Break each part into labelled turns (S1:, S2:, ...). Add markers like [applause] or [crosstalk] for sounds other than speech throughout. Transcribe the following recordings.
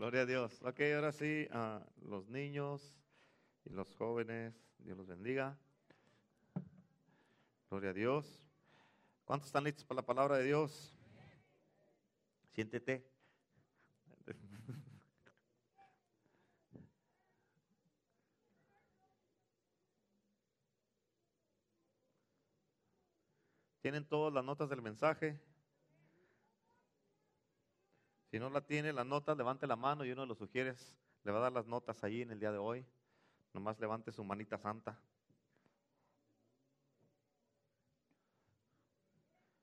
S1: Gloria a Dios. Ok, ahora sí, a los niños y los jóvenes, Dios los bendiga. Gloria a Dios. ¿Cuántos están listos para la palabra de Dios? Siéntete. [laughs] ¿Tienen todas las notas del mensaje? Si no la tiene, la nota, levante la mano y uno de los sugieres le va a dar las notas ahí en el día de hoy. Nomás levante su manita santa.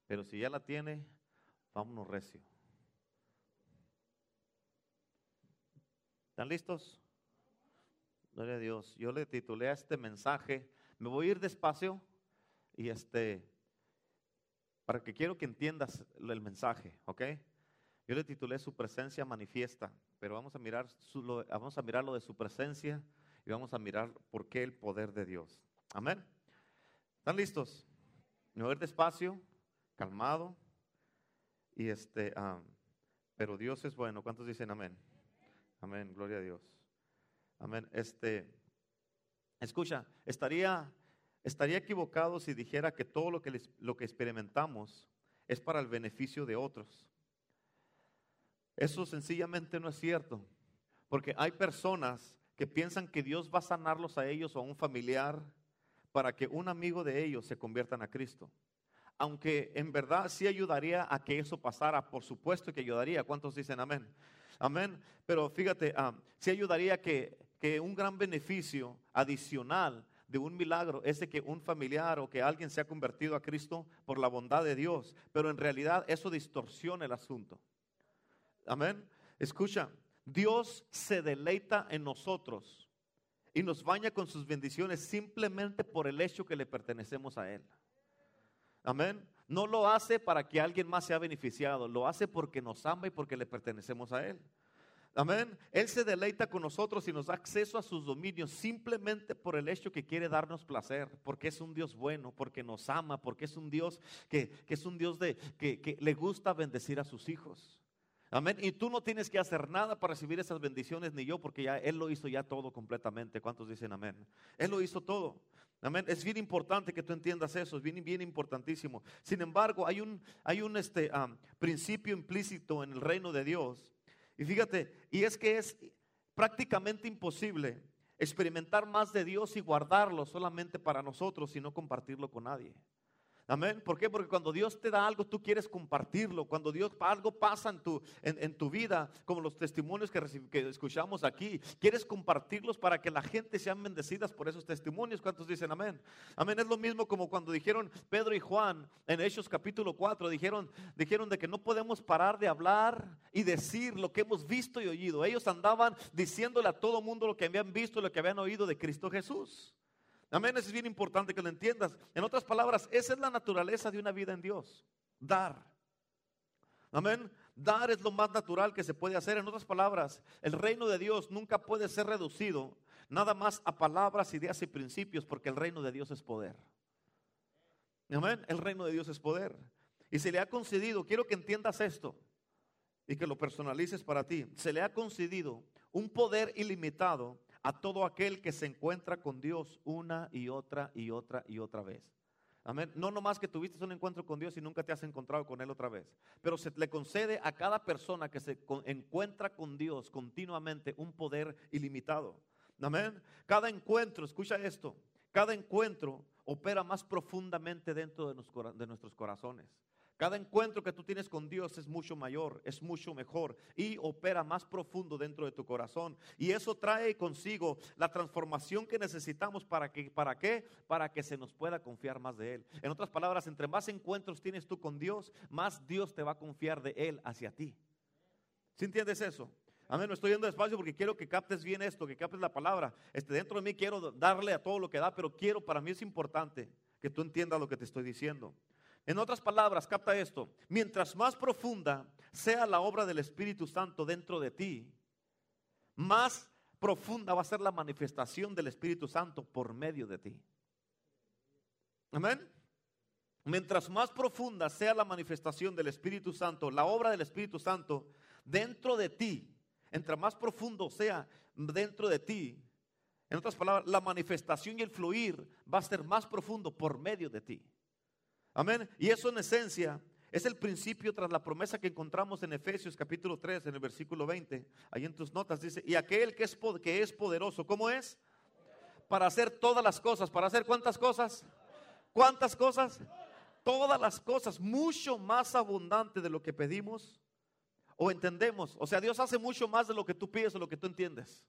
S1: Pero si ya la tiene, vámonos recio. ¿Están listos? Gloria a Dios. Yo le titulé a este mensaje. Me voy a ir despacio y este, para que quiero que entiendas el mensaje, ¿ok? Yo le titulé Su presencia manifiesta, pero vamos a mirar, vamos a mirar lo de su presencia y vamos a mirar por qué el poder de Dios. Amén. ¿Están listos? Ir despacio calmado. Y este, pero Dios es bueno. ¿Cuántos dicen amén? Amén, gloria a Dios. Amén. Este, escucha, estaría, estaría equivocado si dijera que todo lo que, lo que experimentamos es para el beneficio de otros. Eso sencillamente no es cierto, porque hay personas que piensan que Dios va a sanarlos a ellos o a un familiar para que un amigo de ellos se conviertan a Cristo aunque en verdad sí ayudaría a que eso pasara, por supuesto que ayudaría. ¿Cuántos dicen amén? Amén. Pero fíjate, ah, sí ayudaría que, que un gran beneficio adicional de un milagro es de que un familiar o que alguien se ha convertido a Cristo por la bondad de Dios. Pero en realidad eso distorsiona el asunto. Amén. Escucha, Dios se deleita en nosotros y nos baña con sus bendiciones simplemente por el hecho que le pertenecemos a Él. Amén. No lo hace para que alguien más sea beneficiado, lo hace porque nos ama y porque le pertenecemos a Él. Amén. Él se deleita con nosotros y nos da acceso a sus dominios simplemente por el hecho que quiere darnos placer, porque es un Dios bueno, porque nos ama, porque es un Dios que, es un Dios de, que, que le gusta bendecir a sus hijos. Amén. Y tú no tienes que hacer nada para recibir esas bendiciones, ni yo, porque ya Él lo hizo ya todo completamente. ¿Cuántos dicen amén? Él lo hizo todo. Amén. Es bien importante que tú entiendas eso, es bien, bien importantísimo. Sin embargo, hay un, hay un este, principio implícito en el reino de Dios. Y fíjate, y es que es prácticamente imposible experimentar más de Dios y guardarlo solamente para nosotros y no compartirlo con nadie. Amén. ¿Por qué? Porque cuando Dios te da algo, tú quieres compartirlo. Cuando Dios algo pasa en tu, en, tu vida, como los testimonios que, que, escuchamos aquí, quieres compartirlos para que la gente sean bendecidas por esos testimonios. ¿Cuántos dicen amén? Amén. Es lo mismo como cuando dijeron Pedro y Juan en Hechos capítulo 4, dijeron, dijeron de que no podemos parar de hablar y decir lo que hemos visto y oído. Ellos andaban diciéndole a todo mundo lo que habían visto, lo que habían oído de Cristo Jesús. Amén, eso es bien importante que lo entiendas. En otras palabras, esa es la naturaleza de una vida en Dios. Dar. Amén. Dar es lo más natural que se puede hacer. En otras palabras, el reino de Dios nunca puede ser reducido nada más a palabras, ideas y principios, porque el reino de Dios es poder. Amén. El reino de Dios es poder. Y se le ha concedido, quiero que entiendas esto y que lo personalices para ti. Se le ha concedido un poder ilimitado a todo aquel que se encuentra con Dios una y otra y otra y otra vez. Amén. No nomás que tuviste un encuentro con Dios y nunca te has encontrado con Él otra vez. Pero se le concede a cada persona que se encuentra con Dios continuamente un poder ilimitado. Amén. Cada encuentro, escucha esto, cada encuentro opera más profundamente dentro de nuestros corazones. Cada encuentro que tú tienes con Dios es mucho mayor, es mucho mejor y opera más profundo dentro de tu corazón. Y eso trae consigo la transformación que necesitamos para que, ¿para qué? Para que se nos pueda confiar más de Él. En otras palabras, entre más encuentros tienes tú con Dios, más Dios te va a confiar de Él hacia ti. ¿Sí entiendes eso? Amén, no estoy yendo despacio porque quiero que captes bien esto, que captes la palabra. Este, dentro de mí quiero darle a todo lo que da, pero quiero, para mí es importante que tú entiendas lo que te estoy diciendo. En otras palabras, capta esto, mientras más profunda sea la obra del Espíritu Santo dentro de ti, más profunda va a ser la manifestación del Espíritu Santo por medio de ti. Amén. Mientras más profunda sea la manifestación del Espíritu Santo, la obra del Espíritu Santo dentro de ti, entre más profundo sea dentro de ti, en otras palabras, la manifestación y el fluir va a ser más profundo por medio de ti. Amén. Y eso en esencia es el principio tras la promesa que encontramos en Efesios capítulo 3, en el versículo 20. Ahí en tus notas dice, y aquel que es, que es poderoso, ¿cómo es? Para hacer todas las cosas. ¿Para hacer cuántas cosas? ¿Cuántas cosas? Todas las cosas, mucho más abundante de lo que pedimos o entendemos. O sea, Dios hace mucho más de lo que tú pides o lo que tú entiendes.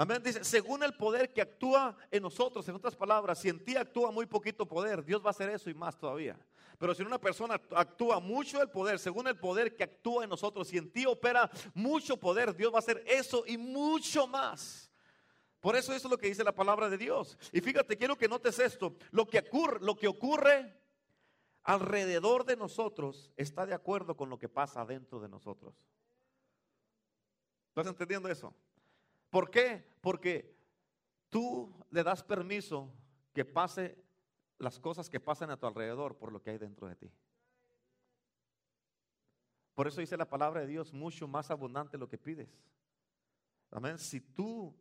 S1: Amén. Dice, según el poder que actúa en nosotros, en otras palabras, si en ti actúa muy poquito poder, Dios va a hacer eso y más todavía. Pero si en una persona actúa mucho el poder, según el poder que actúa en nosotros, si en ti opera mucho poder, Dios va a hacer eso y mucho más. Por eso eso es lo que dice la palabra de Dios. Y fíjate, quiero que notes esto. Lo que ocurre, lo que ocurre alrededor de nosotros está de acuerdo con lo que pasa dentro de nosotros. ¿Estás entendiendo eso? ¿Por qué? Porque tú le das permiso que pase las cosas que pasan a tu alrededor por lo que hay dentro de ti. Por eso dice la palabra de Dios, mucho más abundante lo que pides. Amén. Si tú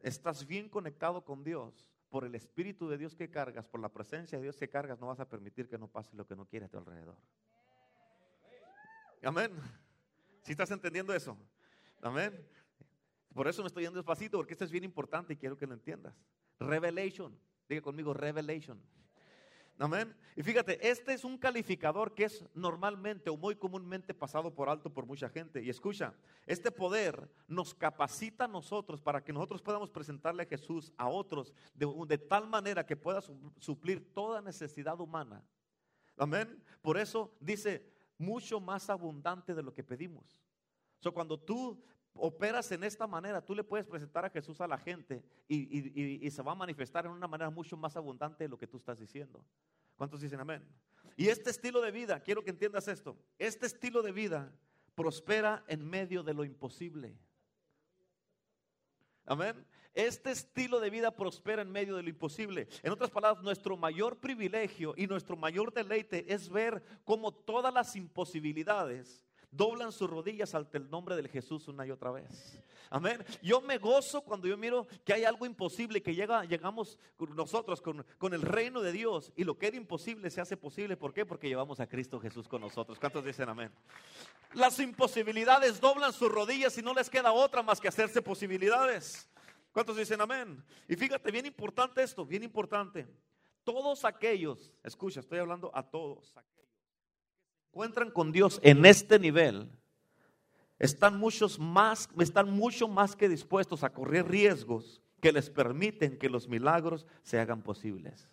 S1: estás bien conectado con Dios, por el Espíritu de Dios que cargas, por la presencia de Dios que cargas, no vas a permitir que no pase lo que no quiere a tu alrededor. Amén. Si estás entendiendo eso? Amén. Por eso me estoy yendo despacito, porque esto es bien importante y quiero que lo entiendas. Revelation. Diga conmigo, revelation. Amén. Y fíjate, este es un calificador que es normalmente o muy comúnmente pasado por alto por mucha gente. Y escucha, este poder nos capacita a nosotros para que nosotros podamos presentarle a Jesús a otros de, tal manera que pueda suplir toda necesidad humana. Amén. Por eso dice, mucho más abundante de lo que pedimos. So, cuando tú operas en esta manera, tú le puedes presentar a Jesús a la gente y, se va a manifestar en una manera mucho más abundante de lo que tú estás diciendo. ¿Cuántos dicen amén? Y este estilo de vida, quiero que entiendas esto, este estilo de vida prospera en medio de lo imposible. Amén. Este estilo de vida prospera en medio de lo imposible. En otras palabras, nuestro mayor privilegio y nuestro mayor deleite es ver cómo todas las imposibilidades doblan sus rodillas ante el nombre del Jesús una y otra vez. Amén. Yo me gozo cuando yo miro que hay algo imposible, que llega, llegamos nosotros con, con, el reino de Dios y lo que era imposible se hace posible. ¿Por qué? Porque llevamos a Cristo Jesús con nosotros. ¿Cuántos dicen amén? Las imposibilidades doblan sus rodillas y no les queda otra más que hacerse posibilidades. ¿Cuántos dicen amén? Y fíjate, bien importante esto, bien importante. Todos aquellos, escucha, estoy hablando a todos encuentran con Dios en este nivel, están, muchos más, están mucho más que dispuestos a correr riesgos que les permiten que los milagros se hagan posibles.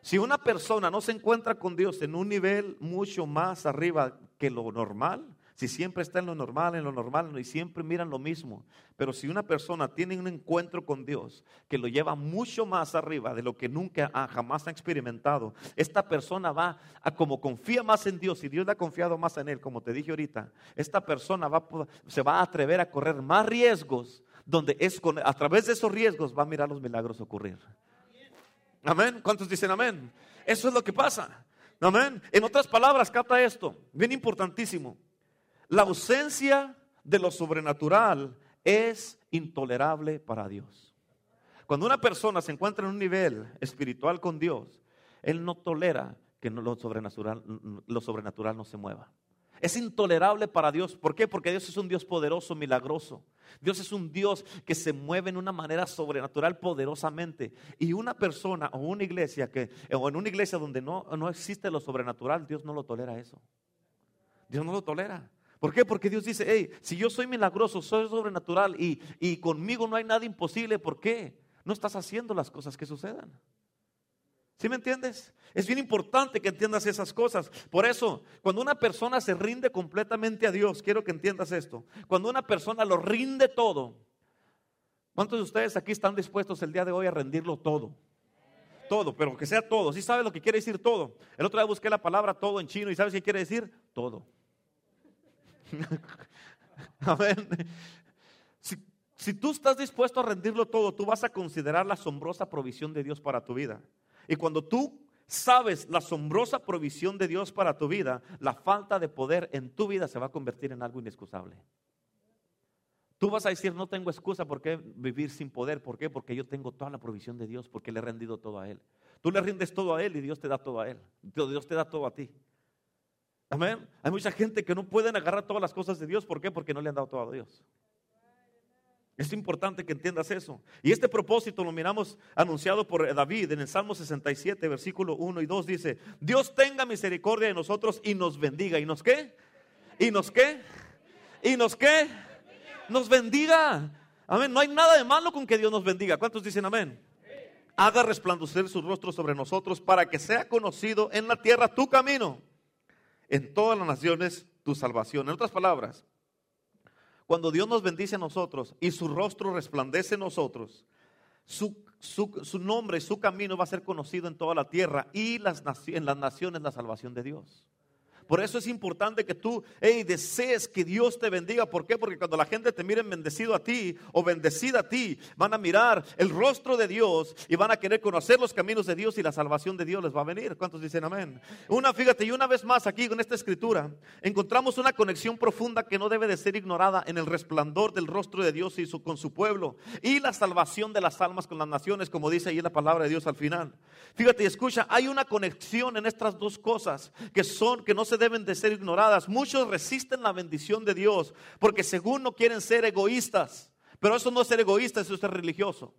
S1: Si una persona no se encuentra con Dios en un nivel mucho más arriba que lo normal, si siempre está en lo normal, en lo normal, y siempre miran lo mismo. Pero si una persona tiene un encuentro con Dios que lo lleva mucho más arriba de lo que nunca jamás ha experimentado, esta persona va a como confía más en Dios y Dios le ha confiado más en él, como te dije ahorita, esta persona va, se va a atrever a correr más riesgos, donde es a través de esos riesgos va a mirar los milagros ocurrir. Amén. ¿Cuántos dicen amén? Eso es lo que pasa. Amén. En otras palabras, capta esto, bien importantísimo. La ausencia de lo sobrenatural es intolerable para Dios. Cuando una persona se encuentra en un nivel espiritual con Dios, Él no tolera que lo sobrenatural, lo sobrenatural no se mueva. Es intolerable para Dios. ¿Por qué? Porque Dios es un Dios poderoso, milagroso. Dios es un Dios que se mueve en una manera sobrenatural poderosamente. Y una persona o una iglesia que, o en una iglesia donde no, no existe lo sobrenatural, Dios no lo tolera eso. Dios no lo tolera. ¿Por qué? Porque Dios dice, hey, si yo soy milagroso, soy sobrenatural y, y conmigo no hay nada imposible, ¿por qué? No estás haciendo las cosas que sucedan. ¿Sí me entiendes? Es bien importante que entiendas esas cosas. Por eso, cuando una persona se rinde completamente a Dios, quiero que entiendas esto. Cuando una persona lo rinde todo, ¿cuántos de ustedes aquí están dispuestos el día de hoy a rendirlo todo? Todo, pero que sea todo. ¿Sí sabe lo que quiere decir todo? El otro día busqué la palabra todo en chino y ¿sabes qué quiere decir? Todo. [laughs] Amén. Si, si tú estás dispuesto a rendirlo todo, tú vas a considerar la asombrosa provisión de Dios para tu vida. Y cuando tú sabes la asombrosa provisión de Dios para tu vida, la falta de poder en tu vida se va a convertir en algo inexcusable. Tú vas a decir, no tengo excusa por qué vivir sin poder. ¿Por qué? Porque yo tengo toda la provisión de Dios, porque le he rendido todo a Él. Tú le rindes todo a Él y Dios te da todo a Él. Dios te da todo a ti. Amén. Hay mucha gente que no pueden agarrar todas las cosas de Dios. ¿Por qué? Porque no le han dado todo a Dios. Es importante que entiendas eso. Y este propósito lo miramos anunciado por David en el Salmo 67, versículo 1 y 2. Dice, Dios tenga misericordia de nosotros y nos bendiga. ¿Y nos qué? ¿Y nos qué? ¿Y nos qué? Nos bendiga. Amén. No hay nada de malo con que Dios nos bendiga. ¿Cuántos dicen amén? Haga resplandecer su rostro sobre nosotros para que sea conocido en la tierra tu camino, en todas las naciones tu salvación. En otras palabras, cuando Dios nos bendice a nosotros y su rostro resplandece en nosotros, su, su, nombre, su camino va a ser conocido en toda la tierra y las, en las naciones la salvación de Dios. Por eso es importante que tú hey, desees que Dios te bendiga. ¿Por qué? Porque cuando la gente te mire bendecido a ti o bendecida a ti, van a mirar el rostro de Dios y van a querer conocer los caminos de Dios y la salvación de Dios les va a venir. ¿Cuántos dicen amén? Una, fíjate, y una vez más aquí con esta escritura, encontramos una conexión profunda que no debe de ser ignorada en el resplandor del rostro de Dios y su, con su pueblo y la salvación de las almas con las naciones, como dice ahí la palabra de Dios al final. Fíjate y escucha, hay una conexión en estas dos cosas que son, que no se deben de ser ignoradas. Muchos resisten la bendición de Dios porque según no quieren ser egoístas. Pero eso no es ser egoísta, eso es ser religioso.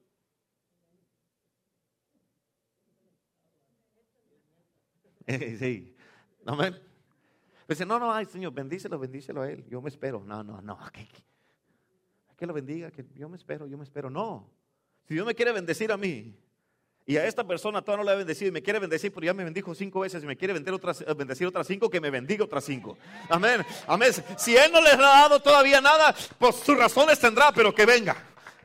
S1: [laughs] Sí, amén. Dice, no, no, ay Señor, bendícelo, bendícelo a Él. Yo me espero. No, no, no. Que, que lo bendiga, que yo me espero, yo me espero. No. Si Dios me quiere bendecir a mí, y a esta persona todavía no le ha bendecido y me quiere bendecir, pero ya me bendijo cinco veces y me quiere bendecir otras, eh, bendecir otras cinco, que me bendiga otras cinco. Amén. Amén. Si Él no les ha dado todavía nada, pues sus razones tendrá, pero que venga.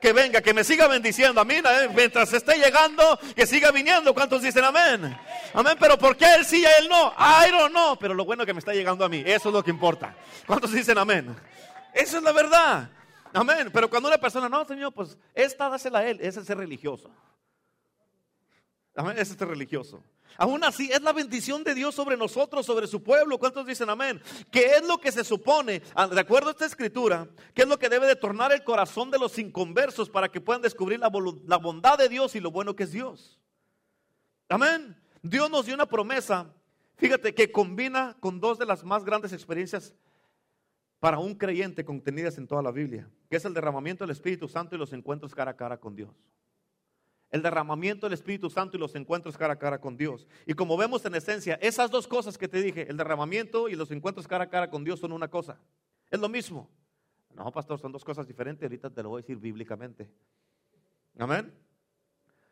S1: Que venga, que me siga bendiciendo. Amén. ¿eh? Mientras esté llegando, que siga viniendo. ¿Cuántos dicen amén? Amén. Pero ¿por qué Él sí y Él no? I don't know. Pero lo bueno es que me está llegando a mí. Eso es lo que importa. ¿Cuántos dicen amén? Eso es la verdad. Amén. Pero cuando una persona, no, Señor, pues esta dásela a Él. Ese es ser religioso. Amén, es este religioso. Aún así, es la bendición de Dios sobre nosotros, sobre su pueblo. ¿Cuántos dicen amén? ¿Qué es lo que se supone, ah, de acuerdo a esta escritura, qué es lo que debe de tornar el corazón de los inconversos para que puedan descubrir la, la bondad de Dios y lo bueno que es Dios? Amén. Dios nos dio una promesa, fíjate, que combina con dos de las más grandes experiencias para un creyente contenidas en toda la Biblia, que es el derramamiento del Espíritu Santo y los encuentros cara a cara con Dios el derramamiento del Espíritu Santo y los encuentros cara a cara con Dios. Y como vemos en esencia, esas dos cosas que te dije, el derramamiento y los encuentros cara a cara con Dios son una cosa. Es lo mismo. No, pastor, son dos cosas diferentes. Ahorita te lo voy a decir bíblicamente. Amén.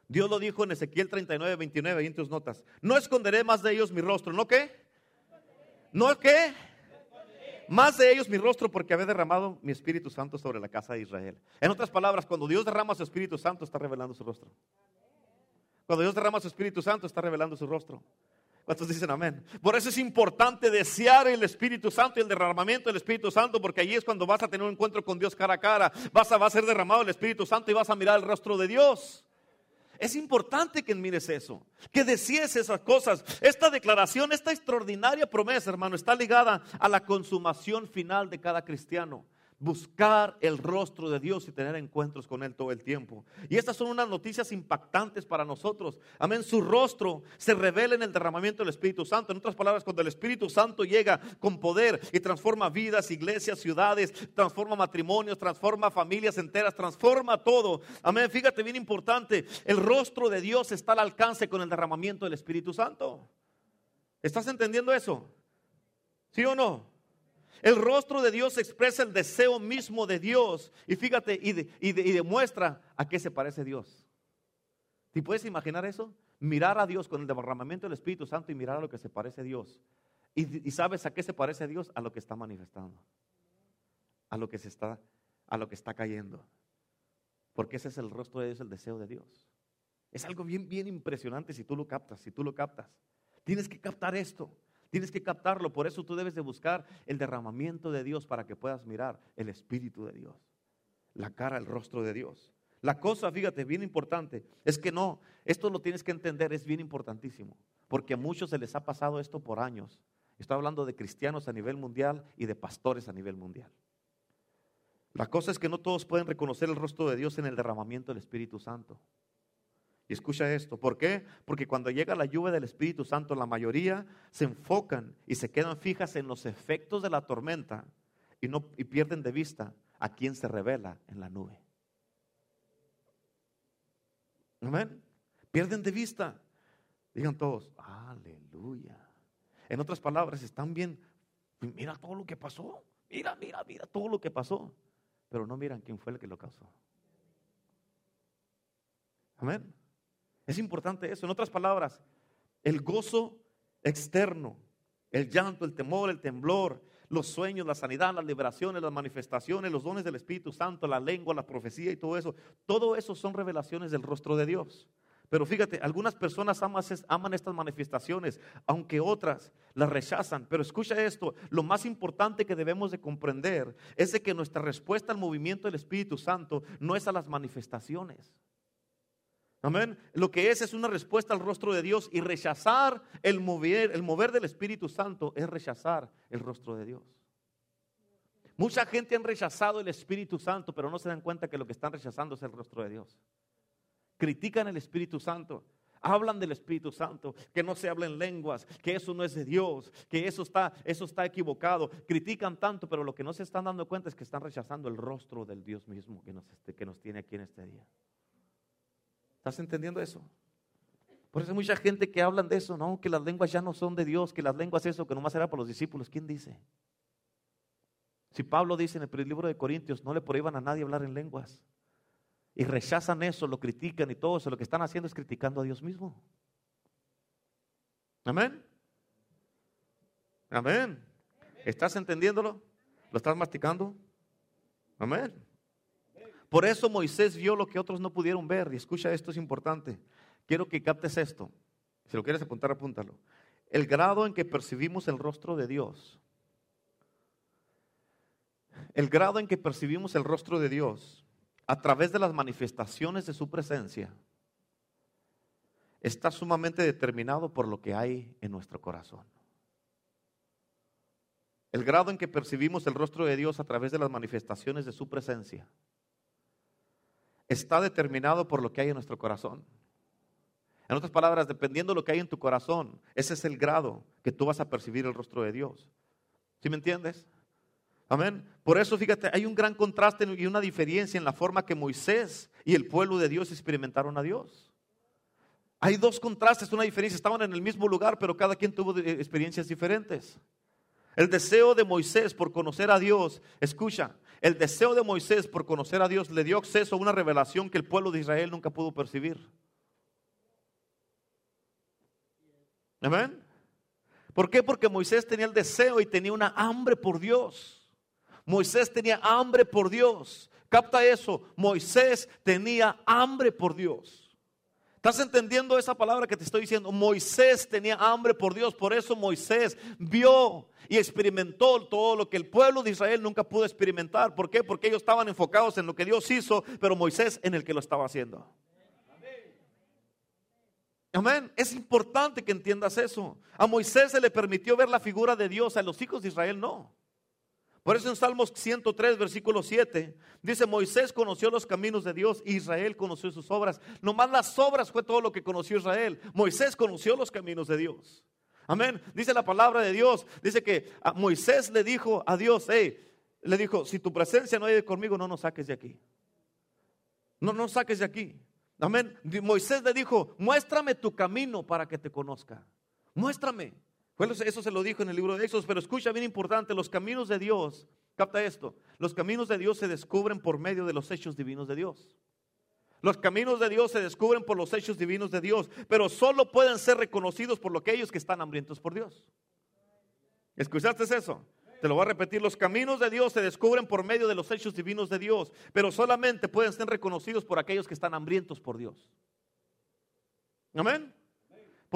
S1: Dios lo dijo en Ezequiel 39, 29, y en tus notas. No esconderé más de ellos mi rostro. ¿No qué? ¿No qué? Más de ellos mi rostro porque había derramado mi Espíritu Santo sobre la casa de Israel. En otras palabras, cuando Dios derrama su Espíritu Santo, está revelando su rostro. Cuando Dios derrama su Espíritu Santo, está revelando su rostro. ¿Cuántos dicen amén? Por eso es importante desear el Espíritu Santo y el derramamiento del Espíritu Santo, porque allí es cuando vas a tener un encuentro con Dios cara a cara. Vas a, va a ser derramado el Espíritu Santo y vas a mirar el rostro de Dios. Es importante que mires eso, que desees esas cosas. Esta declaración, esta extraordinaria promesa, hermano, está ligada a la consumación final de cada cristiano buscar el rostro de Dios y tener encuentros con Él todo el tiempo. Y estas son unas noticias impactantes para nosotros. Amén, su rostro se revela en el derramamiento del Espíritu Santo. En otras palabras, cuando el Espíritu Santo llega con poder y transforma vidas, iglesias, ciudades, transforma matrimonios, transforma familias enteras, transforma todo. Amén, fíjate bien importante, el rostro de Dios está al alcance con el derramamiento del Espíritu Santo. ¿Estás entendiendo eso? ¿Sí o no? El rostro de Dios expresa el deseo mismo de Dios. Y fíjate, y, demuestra a qué se parece Dios. ¿Te puedes imaginar eso? Mirar a Dios con el derramamiento del Espíritu Santo y mirar a lo que se parece a Dios. Y, sabes a qué se parece a Dios? A lo que está manifestando. A lo que se está, a lo que está cayendo. Porque ese es el rostro de Dios, el deseo de Dios. Es algo bien, bien impresionante si tú lo captas, si tú lo captas. Tienes que captar esto. Tienes que captarlo, por eso tú debes de buscar el derramamiento de Dios para que puedas mirar el Espíritu de Dios, la cara, el rostro de Dios. La cosa, fíjate, bien importante, es que no, esto lo tienes que entender, es bien importantísimo, porque a muchos se les ha pasado esto por años. Estoy hablando de cristianos a nivel mundial y de pastores a nivel mundial. La cosa es que no todos pueden reconocer el rostro de Dios en el derramamiento del Espíritu Santo. Y escucha esto, ¿por qué? Porque cuando llega la lluvia del Espíritu Santo, la mayoría se enfocan y se quedan fijas en los efectos de la tormenta y, no, pierden de vista a quien se revela en la nube. Amén. Pierden de vista. Digan todos, aleluya. En otras palabras, están bien, mira todo lo que pasó. Mira, mira, mira todo lo que pasó. Pero no miran quién fue el que lo causó. Amén. Es importante eso. En otras palabras, el gozo externo, el llanto, el temor, el temblor, los sueños, la sanidad, las liberaciones, las manifestaciones, los dones del Espíritu Santo, la lengua, la profecía y todo eso, todo eso son revelaciones del rostro de Dios. Pero fíjate, algunas personas aman, estas manifestaciones, aunque otras las rechazan. Pero escucha esto, lo más importante que debemos de comprender es de que nuestra respuesta al movimiento del Espíritu Santo no es a las manifestaciones. Amén. Lo que es es una respuesta al rostro de Dios y rechazar el mover, el mover del Espíritu Santo es rechazar el rostro de Dios. Mucha gente han rechazado el Espíritu Santo, pero no se dan cuenta que lo que están rechazando es el rostro de Dios. Critican el Espíritu Santo, hablan del Espíritu Santo, que no se hablen lenguas, que eso no es de Dios, que eso está, eso está equivocado. Critican tanto, pero lo que no se están dando cuenta es que están rechazando el rostro del Dios mismo que nos, que nos tiene aquí en este día. ¿Estás entendiendo eso? Por eso hay mucha gente que hablan de eso, ¿no? Que las lenguas ya no son de Dios, que las lenguas eso, que nomás era para los discípulos. ¿Quién dice? Si Pablo dice en el libro de Corintios, no le prohíban a nadie hablar en lenguas. Y rechazan eso, lo critican y todo eso. Lo que están haciendo es criticando a Dios mismo. Amén. Amén. ¿Estás entendiéndolo? ¿Lo estás masticando? Amén. Por eso Moisés vio lo que otros no pudieron ver. Y escucha, esto es importante. Quiero que captes esto. Si lo quieres apuntar, apúntalo. El grado en que percibimos el rostro de Dios. El grado en que percibimos el rostro de Dios a través de las manifestaciones de su presencia está sumamente determinado por lo que hay en nuestro corazón. El grado en que percibimos el rostro de Dios a través de las manifestaciones de su presencia está determinado por lo que hay en nuestro corazón. En otras palabras, dependiendo de lo que hay en tu corazón, ese es el grado que tú vas a percibir el rostro de Dios. ¿Sí me entiendes? Amén. Por eso, fíjate, hay un gran contraste y una diferencia en la forma que Moisés y el pueblo de Dios experimentaron a Dios. Hay dos contrastes, una diferencia. Estaban en el mismo lugar, pero cada quien tuvo experiencias diferentes. El deseo de Moisés por conocer a Dios, escucha, el deseo de Moisés por conocer a Dios le dio acceso a una revelación que el pueblo de Israel nunca pudo percibir. Amén. ¿Por qué? Porque Moisés tenía el deseo y tenía una hambre por Dios. Moisés tenía hambre por Dios. Capta eso. Moisés tenía hambre por Dios. ¿Estás entendiendo esa palabra que te estoy diciendo? Moisés tenía hambre por Dios, por eso Moisés vio y experimentó todo lo que el pueblo de Israel nunca pudo experimentar. ¿Por qué? Porque ellos estaban enfocados en lo que Dios hizo, pero Moisés en el que lo estaba haciendo. Amén. Es importante que entiendas eso. A Moisés se le permitió ver la figura de Dios, a los hijos de Israel no. Por eso en Salmos 103, versículo 7, dice, Moisés conoció los caminos de Dios, Israel conoció sus obras. Nomás las obras fue todo lo que conoció Israel. Moisés conoció los caminos de Dios. Amén. Dice la palabra de Dios, dice que a Moisés le dijo a Dios, hey, le dijo, si tu presencia no hay conmigo, no nos saques de aquí. No nos saques de aquí. Amén. Moisés le dijo, muéstrame tu camino para que te conozca. Muéstrame. Eso se lo dijo en el libro de Éxodos, pero escucha bien importante, los caminos de Dios, capta esto, los caminos de Dios se descubren por medio de los hechos divinos de Dios. Los caminos de Dios se descubren por los hechos divinos de Dios, pero solo pueden ser reconocidos por aquellos que están hambrientos por Dios. ¿Escuchaste eso? Te lo voy a repetir, los caminos de Dios se descubren por medio de los hechos divinos de Dios, pero solamente pueden ser reconocidos por aquellos que están hambrientos por Dios. Amén.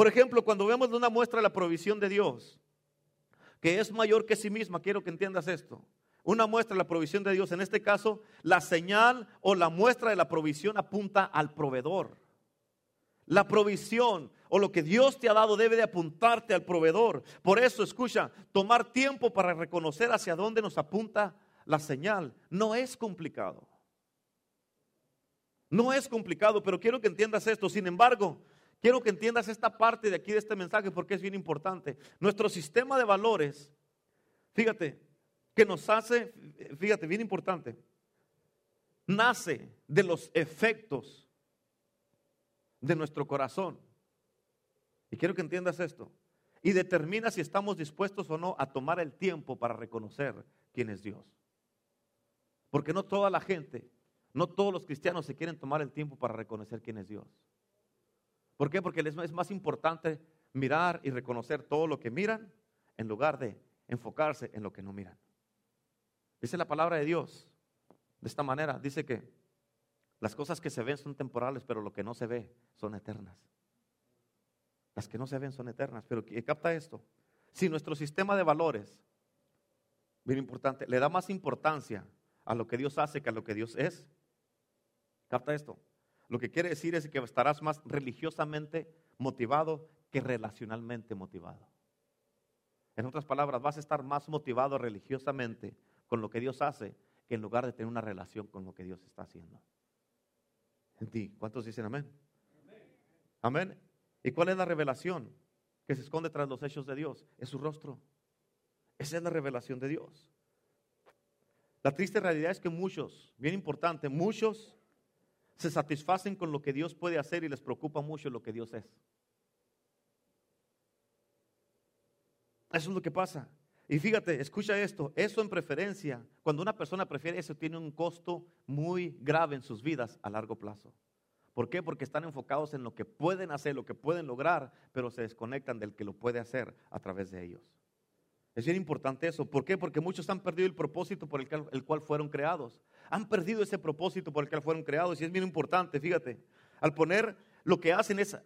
S1: Por ejemplo, cuando vemos una muestra de la provisión de Dios, que es mayor que sí misma, quiero que entiendas esto. Una muestra de la provisión de Dios, en este caso, la señal o la muestra de la provisión apunta al proveedor. La provisión o lo que Dios te ha dado debe de apuntarte al proveedor. Por eso, escucha, tomar tiempo para reconocer hacia dónde nos apunta la señal no es complicado. No es complicado, pero quiero que entiendas esto. Sin embargo, quiero que entiendas esta parte de aquí de este mensaje porque es bien importante. Nuestro sistema de valores, fíjate, que nos hace, fíjate, bien importante, nace de los efectos de nuestro corazón. Y quiero que entiendas esto. Y determina si estamos dispuestos o no a tomar el tiempo para reconocer quién es Dios. Porque no toda la gente no todos los cristianos se quieren tomar el tiempo para reconocer quién es Dios. ¿Por qué? Porque es más importante mirar y reconocer todo lo que miran en lugar de enfocarse en lo que no miran. Dice la palabra de Dios de esta manera. Dice que las cosas que se ven son temporales, pero lo que no se ve son eternas. Las que no se ven son eternas. Pero capta esto. Si nuestro sistema de valores, bien importante, le da más importancia a lo que Dios hace que a lo que Dios es, Capta esto. Lo que quiere decir es que estarás más religiosamente motivado que relacionalmente motivado. En otras palabras, vas a estar más motivado religiosamente con lo que Dios hace que en lugar de tener una relación con lo que Dios está haciendo. En ti. ¿Cuántos dicen amén? Amén. ¿Y cuál es la revelación que se esconde tras los hechos de Dios? Es su rostro. Esa es la revelación de Dios. La triste realidad es que muchos, bien importante, muchos se satisfacen con lo que Dios puede hacer y les preocupa mucho lo que Dios es. Eso es lo que pasa. Y fíjate, escucha esto, eso en preferencia, cuando una persona prefiere eso, tiene un costo muy grave en sus vidas a largo plazo. ¿Por qué? Porque están enfocados en lo que pueden hacer, lo que pueden lograr, pero se desconectan del que lo puede hacer a través de ellos. Es bien importante eso. ¿Por qué? Porque muchos han perdido el propósito por el, cual fueron creados. Han perdido ese propósito por el cual fueron creados. Y es bien importante, fíjate. Al poner, lo que hacen es,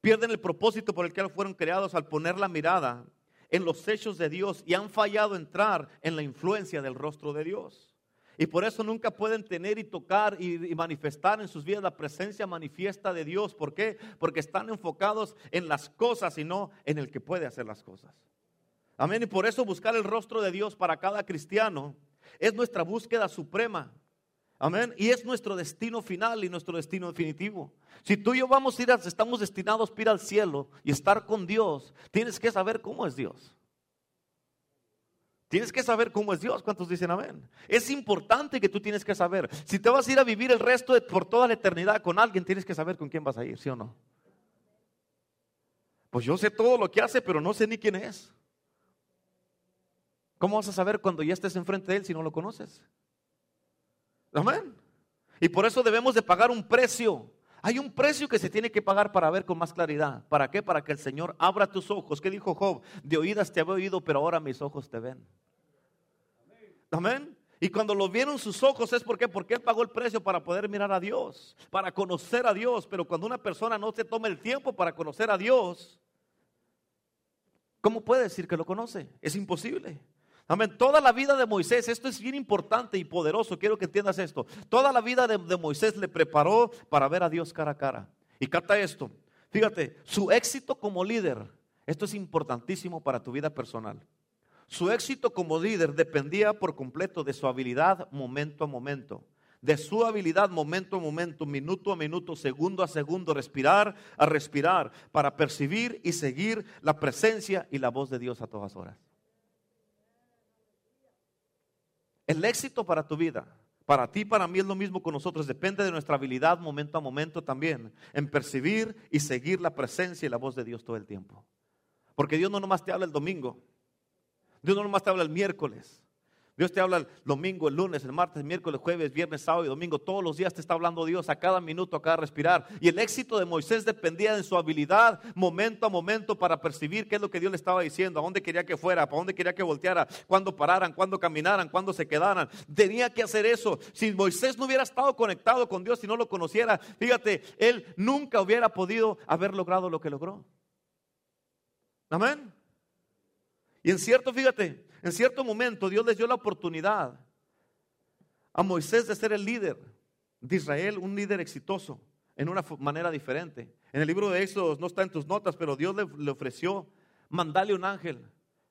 S1: pierden el propósito por el cual fueron creados al poner la mirada en los hechos de Dios y han fallado entrar en la influencia del rostro de Dios. Y por eso nunca pueden tener y tocar y, manifestar en sus vidas la presencia manifiesta de Dios. ¿Por qué? Porque están enfocados en las cosas y no en el que puede hacer las cosas. Amén. Y por eso buscar el rostro de Dios para cada cristiano es nuestra búsqueda suprema. Amén. Y es nuestro destino final y nuestro destino definitivo. Si tú y yo vamos a ir, estamos destinados a ir al cielo y estar con Dios, tienes que saber cómo es Dios. Tienes que saber cómo es Dios. ¿Cuántos dicen amén? Es importante que tú tienes que saber. Si te vas a ir a vivir el resto de, por toda la eternidad con alguien, tienes que saber con quién vas a ir, ¿sí o no? Pues yo sé todo lo que hace, pero no sé ni quién es. ¿Cómo vas a saber cuando ya estés enfrente de Él si no lo conoces? Amén. Y por eso debemos de pagar un precio. Hay un precio que se tiene que pagar para ver con más claridad. ¿Para qué? Para que el Señor abra tus ojos. ¿Qué dijo Job? De oídas te había oído, pero ahora mis ojos te ven. Amén. Y cuando lo vieron sus ojos es porque porque él pagó el precio para poder mirar a Dios, para conocer a Dios, pero cuando una persona no se toma el tiempo para conocer a Dios, ¿cómo puede decir que lo conoce? Es imposible. Amén. Toda la vida de Moisés, esto es bien importante y poderoso, quiero que entiendas esto. Toda la vida de, Moisés le preparó para ver a Dios cara a cara. Y capta esto. Fíjate, su éxito como líder, esto es importantísimo para tu vida personal. Su éxito como líder dependía por completo de su habilidad momento a momento. De su habilidad momento a momento, minuto a minuto, segundo a segundo, respirar a respirar, para percibir y seguir la presencia y la voz de Dios a todas horas. El éxito para tu vida, para ti, para mí es lo mismo con nosotros. Depende de nuestra habilidad momento a momento también en percibir y seguir la presencia y la voz de Dios todo el tiempo. Porque Dios no nomás te habla el domingo. Dios no nomás te habla el miércoles. Dios te habla el domingo, el lunes, el martes, el miércoles, jueves, viernes, sábado y domingo. Todos los días te está hablando Dios a cada minuto, a cada respirar. Y el éxito de Moisés dependía de su habilidad momento a momento para percibir qué es lo que Dios le estaba diciendo, a dónde quería que fuera, para dónde quería que volteara, cuándo pararan, cuándo caminaran, cuándo se quedaran. Tenía que hacer eso. Si Moisés no hubiera estado conectado con Dios y no lo conociera, fíjate, él nunca hubiera podido haber logrado lo que logró. Amén. Y en cierto, fíjate, en cierto momento Dios les dio la oportunidad a Moisés de ser el líder de Israel, un líder exitoso, en una manera diferente. En el libro de Éxodo no está en tus notas, pero Dios le, ofreció mandarle un ángel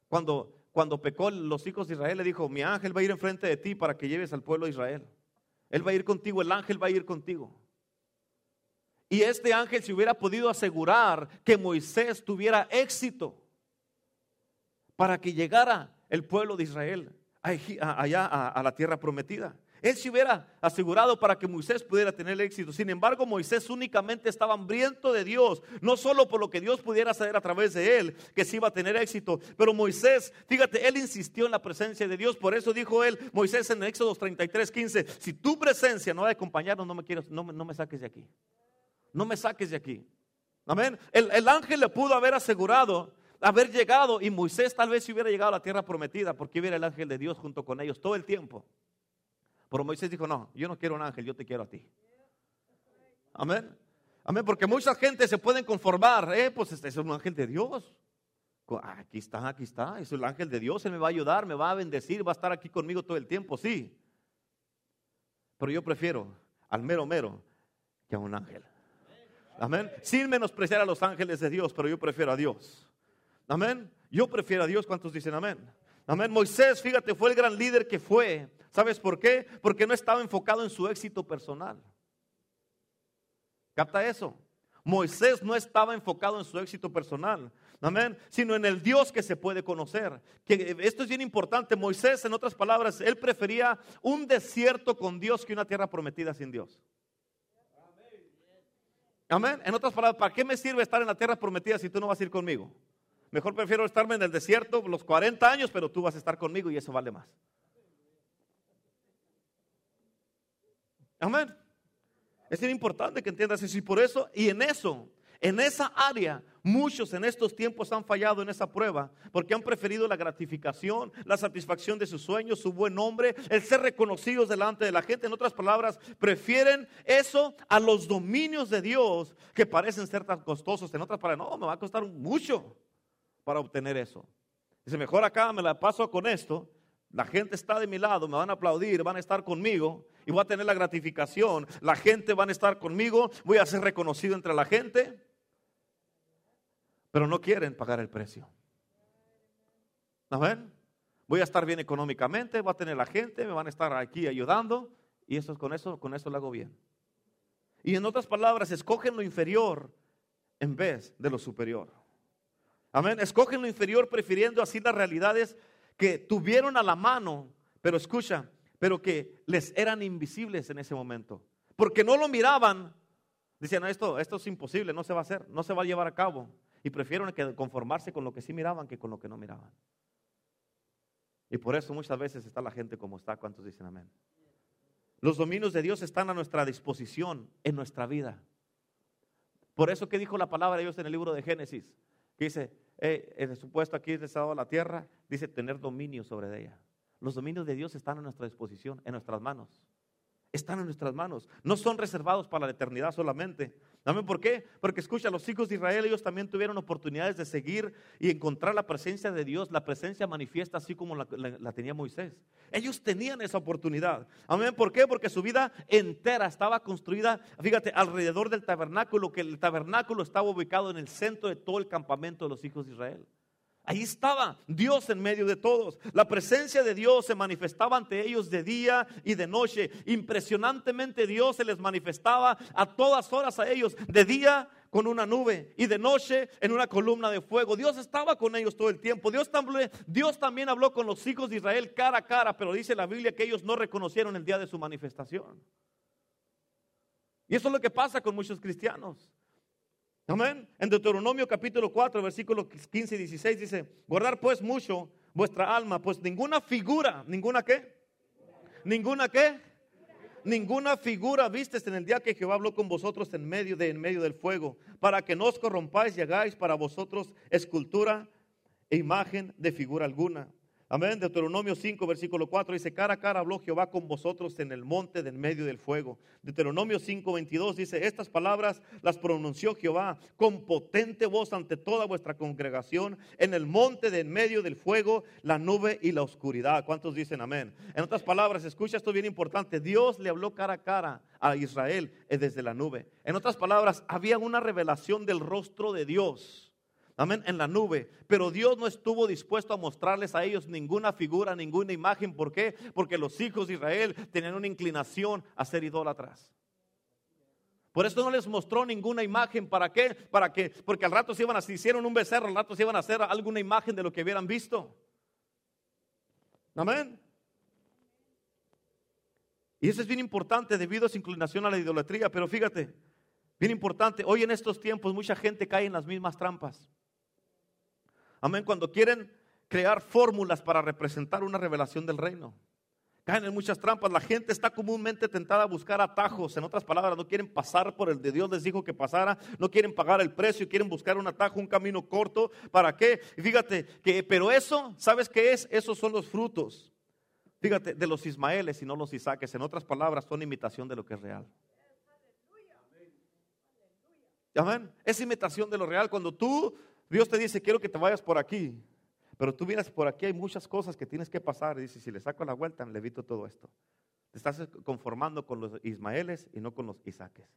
S1: cuando cuando pecó los hijos de Israel, le dijo, mi ángel va a ir enfrente de ti para que lleves al pueblo de Israel. Él va a ir contigo, el ángel va a ir contigo. Y este ángel se hubiera podido asegurar que Moisés tuviera éxito para que llegara el pueblo de Israel allá a la tierra prometida. Él se hubiera asegurado para que Moisés pudiera tener éxito. Sin embargo, Moisés únicamente estaba hambriento de Dios, no solo por lo que Dios pudiera hacer a través de él, que sí iba a tener éxito, pero Moisés, fíjate, él insistió en la presencia de Dios. Por eso dijo él, Moisés en Éxodo 33, 15, si tu presencia no va a acompañarnos, no me, quiero, no, me saques de aquí. No me saques de aquí. Amén. El, el ángel le pudo haber asegurado haber llegado y Moisés tal vez si hubiera llegado a la tierra prometida porque hubiera el ángel de Dios junto con ellos todo el tiempo. Pero Moisés dijo, no, yo no quiero un ángel, yo te quiero a ti. Amén. Amén, porque mucha gente se pueden conformar, eh, pues este es un ángel de Dios. Aquí está, aquí está, es el ángel de Dios, Él me va a ayudar, me va a bendecir, va a estar aquí conmigo todo el tiempo, sí. Pero yo prefiero al mero mero que a un ángel. Amén. Sin menospreciar a los ángeles de Dios, pero yo prefiero a Dios. Amén. Yo prefiero a Dios. ¿Cuántos dicen amén? Amén. Moisés, fíjate, fue el gran líder que fue. ¿Sabes por qué? Porque no estaba enfocado en su éxito personal. ¿Capta eso? Moisés no estaba enfocado en su éxito personal, amén, sino en el Dios que se puede conocer. Que esto es bien importante. Moisés, en otras palabras, él prefería un desierto con Dios que una tierra prometida sin Dios. Amén. En otras palabras, ¿para qué me sirve estar en la tierra prometida si tú no vas a ir conmigo? Mejor prefiero estarme en el desierto los 40 años, pero tú vas a estar conmigo y eso vale más. Amén. Es importante que entiendas eso y por eso, y en eso, en esa área, muchos en estos tiempos han fallado en esa prueba porque han preferido la gratificación, la satisfacción de sus sueños, su buen nombre, el ser reconocidos delante de la gente. En otras palabras, prefieren eso a los dominios de Dios que parecen ser tan costosos. En otras palabras, no, me va a costar mucho para obtener eso. Dice, mejor acá me la paso con esto la gente está de mi lado, me van a aplaudir, van a estar conmigo y voy a tener la gratificación. La gente van a estar conmigo, voy a ser reconocido entre la gente, pero no quieren pagar el precio. ven? Voy a estar bien económicamente, voy a tener la gente, me van a estar aquí ayudando y eso con eso con eso lo hago bien. Y en otras palabras, escogen lo inferior en vez de lo superior. Amén. Escogen lo inferior prefiriendo así las realidades que tuvieron a la mano, pero escucha, pero que les eran invisibles en ese momento. Porque no lo miraban. Decían, esto, esto es imposible, no se va a hacer, no se va a llevar a cabo. Y prefieren conformarse con lo que sí miraban que con lo que no miraban. Y por eso muchas veces está la gente como está. ¿Cuántos dicen amén? Los dominios de Dios están a nuestra disposición en nuestra vida. Por eso que dijo la palabra de Dios en el libro de Génesis, dice, eh, en el supuesto aquí de estado de la tierra, dice tener dominio sobre ella. Los dominios de Dios están a nuestra disposición, en nuestras manos están en nuestras manos. No son reservados para la eternidad solamente. ¿Saben por qué? Porque escucha, los hijos de Israel, ellos también tuvieron oportunidades de seguir y encontrar la presencia de Dios, la presencia manifiesta así como la, la tenía Moisés. Ellos tenían esa oportunidad. Amén. ¿Por qué? Porque su vida entera estaba construida, fíjate, alrededor del tabernáculo, que el tabernáculo estaba ubicado en el centro de todo el campamento de los hijos de Israel. Ahí estaba Dios en medio de todos. La presencia de Dios se manifestaba ante ellos de día y de noche. Impresionantemente Dios se les manifestaba a todas horas a ellos. De día con una nube y de noche en una columna de fuego. Dios estaba con ellos todo el tiempo. Dios también, habló con los hijos de Israel cara a cara, pero dice la Biblia que ellos no reconocieron el día de su manifestación. Y eso es lo que pasa con muchos cristianos. Amén. En Deuteronomio capítulo 4, versículos 15 y 16 dice, guardar pues mucho vuestra alma, pues ninguna figura, ninguna qué, ninguna qué, ninguna figura vistes en el día que Jehová habló con vosotros en medio de en medio del fuego, para que no os corrompáis y hagáis para vosotros escultura e imagen de figura alguna Amén. Deuteronomio 5, versículo 4 dice, cara a cara habló Jehová con vosotros en el monte del medio del fuego. Deuteronomio 5, 22 dice, estas palabras las pronunció Jehová con potente voz ante toda vuestra congregación en el monte del medio del fuego, la nube y la oscuridad. ¿Cuántos dicen amén? En otras palabras, escucha esto bien importante, Dios le habló cara a cara a Israel desde la nube. En otras palabras, había una revelación del rostro de Dios. Amén, en la nube. Pero Dios no estuvo dispuesto a mostrarles a ellos ninguna figura, ninguna imagen. ¿Por qué? Porque los hijos de Israel tenían una inclinación a ser idólatras. Por eso no les mostró ninguna imagen. ¿Para qué? Para que, porque al rato se iban a, hicieron un becerro, al rato se iban a hacer alguna imagen de lo que hubieran visto. Amén. Y eso es bien importante debido a su inclinación a la idolatría. Pero fíjate, bien importante, hoy en estos tiempos mucha gente cae en las mismas trampas. Amén, cuando quieren crear fórmulas para representar una revelación del reino. Caen en muchas trampas. La gente está comúnmente tentada a buscar atajos. En otras palabras, no quieren pasar por el de Dios les dijo que pasara. No quieren pagar el precio. Quieren buscar un atajo, un camino corto. ¿Para qué? fíjate que, pero eso, ¿sabes qué es? Esos son los frutos. Fíjate, de los Ismaeles y no los Isaques. En otras palabras, son imitación de lo que es real. Amén. Es imitación de lo real. Cuando tú, Dios te dice, quiero que te vayas por aquí. Pero tú miras, por aquí hay muchas cosas que tienes que pasar. Y dices, si le saco la vuelta, le evito todo esto. Te estás conformando con los Ismaeles y no con los Isaques.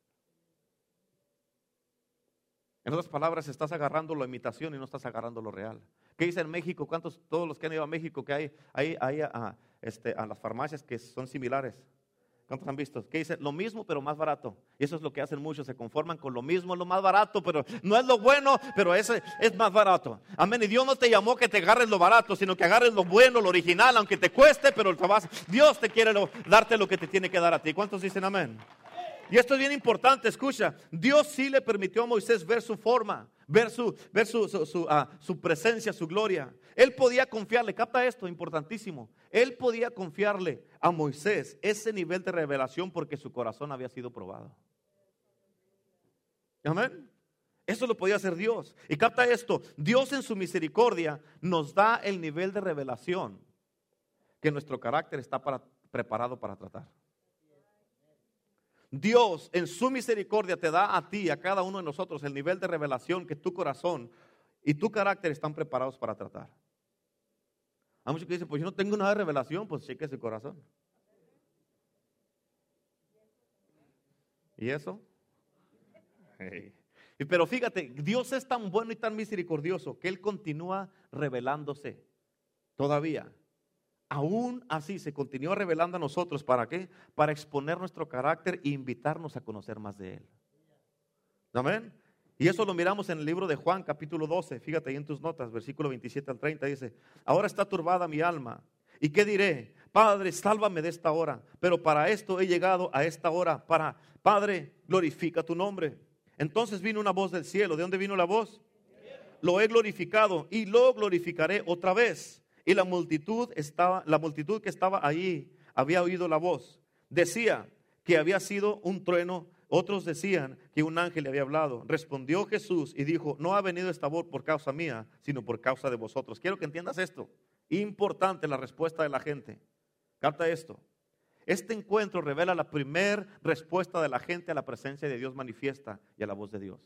S1: En otras palabras, estás agarrando la imitación y no estás agarrando lo real. ¿Qué dice en México? ¿Cuántos, todos los que han ido a México, que hay, hay, hay a, este, a las farmacias que son similares? ¿Cuántos han visto? Que dice lo mismo pero más barato. Y eso es lo que hacen muchos, se conforman con lo mismo, lo más barato, pero no es lo bueno, pero ese es más barato. Amén. Y Dios no te llamó que te agarres lo barato, sino que agarres lo bueno, lo original, aunque te cueste, pero Dios te quiere darte lo que te tiene que dar a ti. ¿Cuántos dicen amén? Y esto es bien importante, escucha, Dios sí le permitió a Moisés ver su forma, ver su, ver su, ah, su, presencia, su gloria. Él podía confiarle, capta esto, importantísimo, él podía confiarle a Moisés ese nivel de revelación porque su corazón había sido probado. Amén. Eso lo podía hacer Dios. Y capta esto, Dios en su misericordia nos da el nivel de revelación que nuestro carácter está para, preparado para tratar. Dios en su misericordia te da a ti, a cada uno de nosotros, el nivel de revelación que tu corazón y tu carácter están preparados para tratar. Hay muchos que dicen, pues yo no tengo nada de revelación, pues cheque su corazón. ¿Y eso? [laughs] Pero fíjate, Dios es tan bueno y tan misericordioso que Él continúa revelándose todavía aún así se continúa revelando a nosotros. ¿Para qué? Para exponer nuestro carácter e invitarnos a conocer más de Él. Amén. Y eso lo miramos en el libro de Juan, capítulo 12. Fíjate ahí en tus notas, versículo 27 al 30. Dice: Ahora está turbada mi alma. ¿Y qué diré? Padre, sálvame de esta hora. Pero para esto he llegado a esta hora. Para, Padre, glorifica tu nombre. Entonces vino una voz del cielo. ¿De dónde vino la voz? Lo he glorificado y lo glorificaré otra vez. Y la multitud estaba, la multitud que estaba allí había oído la voz. Decía que había sido un trueno, otros decían que un ángel le había hablado. Respondió Jesús y dijo, no ha venido esta voz por causa mía, sino por causa de vosotros. Quiero que entiendas esto. Importante la respuesta de la gente. Capta esto. Este encuentro revela la primera respuesta de la gente a la presencia de Dios manifiesta y a la voz de Dios.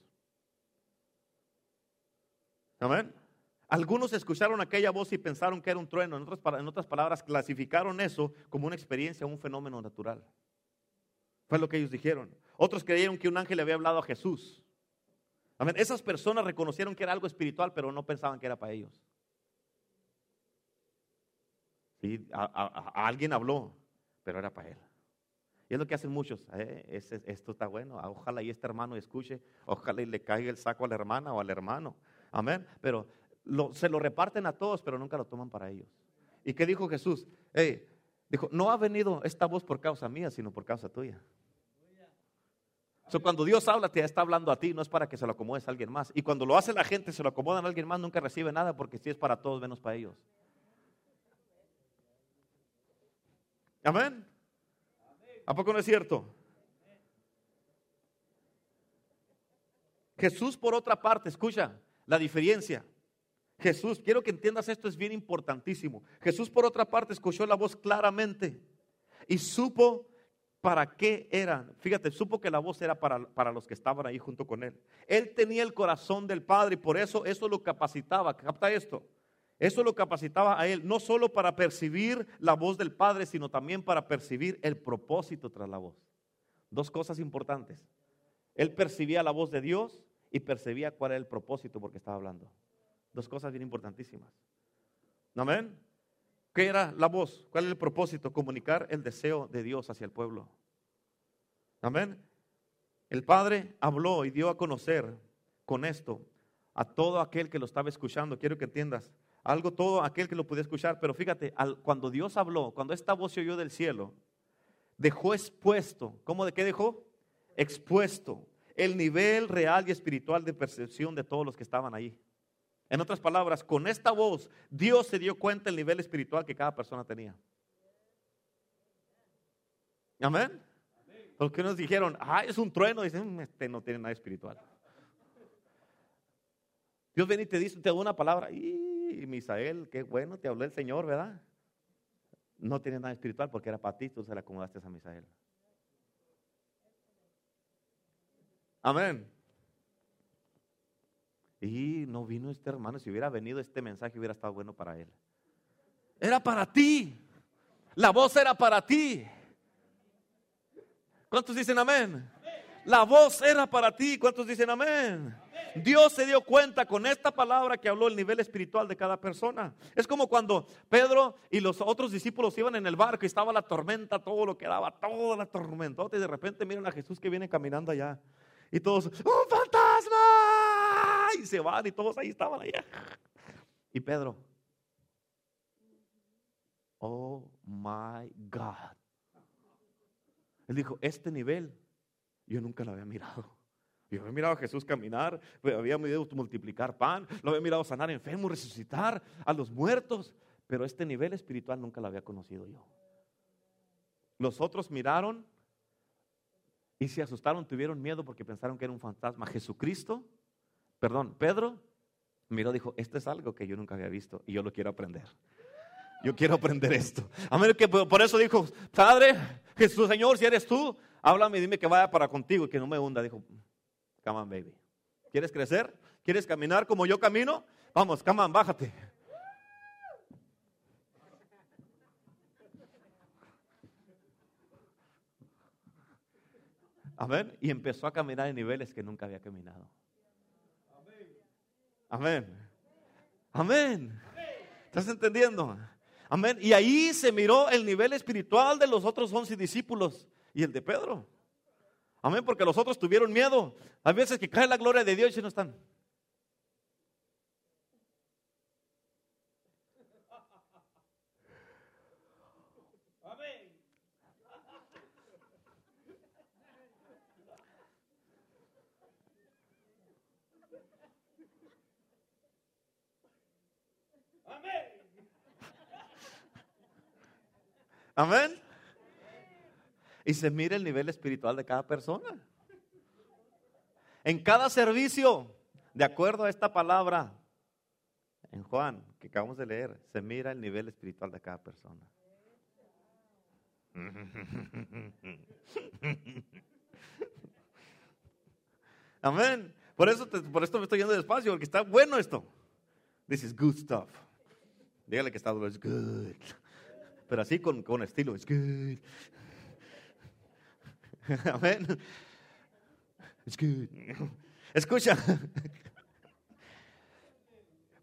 S1: Amén. Algunos escucharon aquella voz y pensaron que era un trueno. En otras, palabras, clasificaron eso como una experiencia, un fenómeno natural. Fue lo que ellos dijeron. Otros creyeron que un ángel le había hablado a Jesús. Amén. Esas personas reconocieron que era algo espiritual, pero no pensaban que era para ellos. Sí, alguien habló, pero era para él. Y es lo que hacen muchos. Eh, esto está bueno. Ojalá y este hermano escuche. Ojalá y le caiga el saco a la hermana o al hermano. Amén. Pero se lo reparten a todos, pero nunca lo toman para ellos. ¿Y qué dijo Jesús? dijo, no ha venido esta voz por causa mía, sino por causa tuya. cuando Dios habla, te está hablando a ti, no es para que se lo acomodes a alguien más. Y cuando lo hace la gente, se lo acomodan a alguien más, nunca recibe nada, porque si es para todos, menos para ellos. Amén. ¿A poco no es cierto? Jesús, por otra parte, escucha la diferencia. Jesús, quiero que entiendas esto, es bien importantísimo. Jesús, por otra parte, escuchó la voz claramente y supo para qué eran. Fíjate, supo que la voz era para, para, los que estaban ahí junto con él. Él tenía el corazón del Padre y por eso eso lo capacitaba. Capta esto. Eso lo capacitaba a él, no solo para percibir la voz del Padre, sino también para percibir el propósito tras la voz. Dos cosas importantes. Él percibía la voz de Dios y percibía cuál era el propósito porque estaba hablando. Dos cosas bien importantísimas. Amén. ¿Qué era la voz? ¿Cuál es el propósito? Comunicar el deseo de Dios hacia el pueblo. Amén. El Padre habló y dio a conocer con esto a todo aquel que lo estaba escuchando. Quiero que entiendas. Algo todo aquel que lo pudiera escuchar. Pero fíjate, cuando Dios habló, cuando esta voz se oyó del cielo, dejó expuesto. ¿Cómo de qué dejó? Expuesto el nivel real y espiritual de percepción de todos los que estaban ahí. En otras palabras, con esta voz, Dios se dio cuenta del nivel espiritual que cada persona tenía. Amén. Porque nos dijeron, ah, es un trueno, dicen, mm, este no tiene nada espiritual. Dios viene y te dice, te da una palabra, y Misael, qué bueno, te habló el Señor, ¿verdad? No tiene nada espiritual porque era para ti, tú se la acomodaste a Misael. Amén. Y no vino este hermano, si hubiera venido este mensaje hubiera estado bueno para él. Era para ti. La voz era para ti. ¿Cuántos dicen amén? La voz era para ti. ¿Cuántos dicen amén? Dios se dio cuenta con esta palabra que habló el nivel espiritual de cada persona. Es como cuando Pedro y los otros discípulos iban en el barco y estaba la tormenta, todo lo que daba, toda la tormenta. Y de repente miran a Jesús que viene caminando allá. Y todos, ¡un fantasma! Y se van y todos ahí estaban allá. Y Pedro, oh my God. Él dijo, este nivel yo nunca lo había mirado. Yo había mirado a Jesús caminar, había mirado multiplicar pan, lo había mirado sanar enfermos, resucitar a los muertos, pero este nivel espiritual nunca lo había conocido yo. Los otros miraron y se asustaron, tuvieron miedo porque pensaron que era un fantasma. Jesucristo, perdón, Pedro miró, dijo, esto es algo que yo nunca había visto y yo lo quiero aprender. Yo quiero aprender esto. Amén, que por eso dijo, Padre, Jesús, Señor, si eres tú, háblame y dime que vaya para contigo y que no me hunda. Dijo, come on, baby. ¿Quieres crecer? ¿Quieres caminar como yo camino? Vamos, come on, bájate. Amén. Y empezó a caminar en niveles que nunca había caminado. Amén. Amén. ¿Estás entendiendo? Amén. Y ahí se miró el nivel espiritual de los otros once discípulos y el de Pedro. Amén, porque los otros tuvieron miedo. Hay veces que cae la gloria de Dios y no están. Amén. Y se mira el nivel espiritual de cada persona. En cada servicio, de acuerdo a esta palabra, en Juan, que acabamos de leer, se mira el nivel espiritual de cada persona. Amén. Por eso, por esto me estoy yendo despacio, porque está bueno esto. This is good stuff. Dígale que está duro, es good pero así con, con estilo. It's good. [laughs] Amén. It's good. Escucha.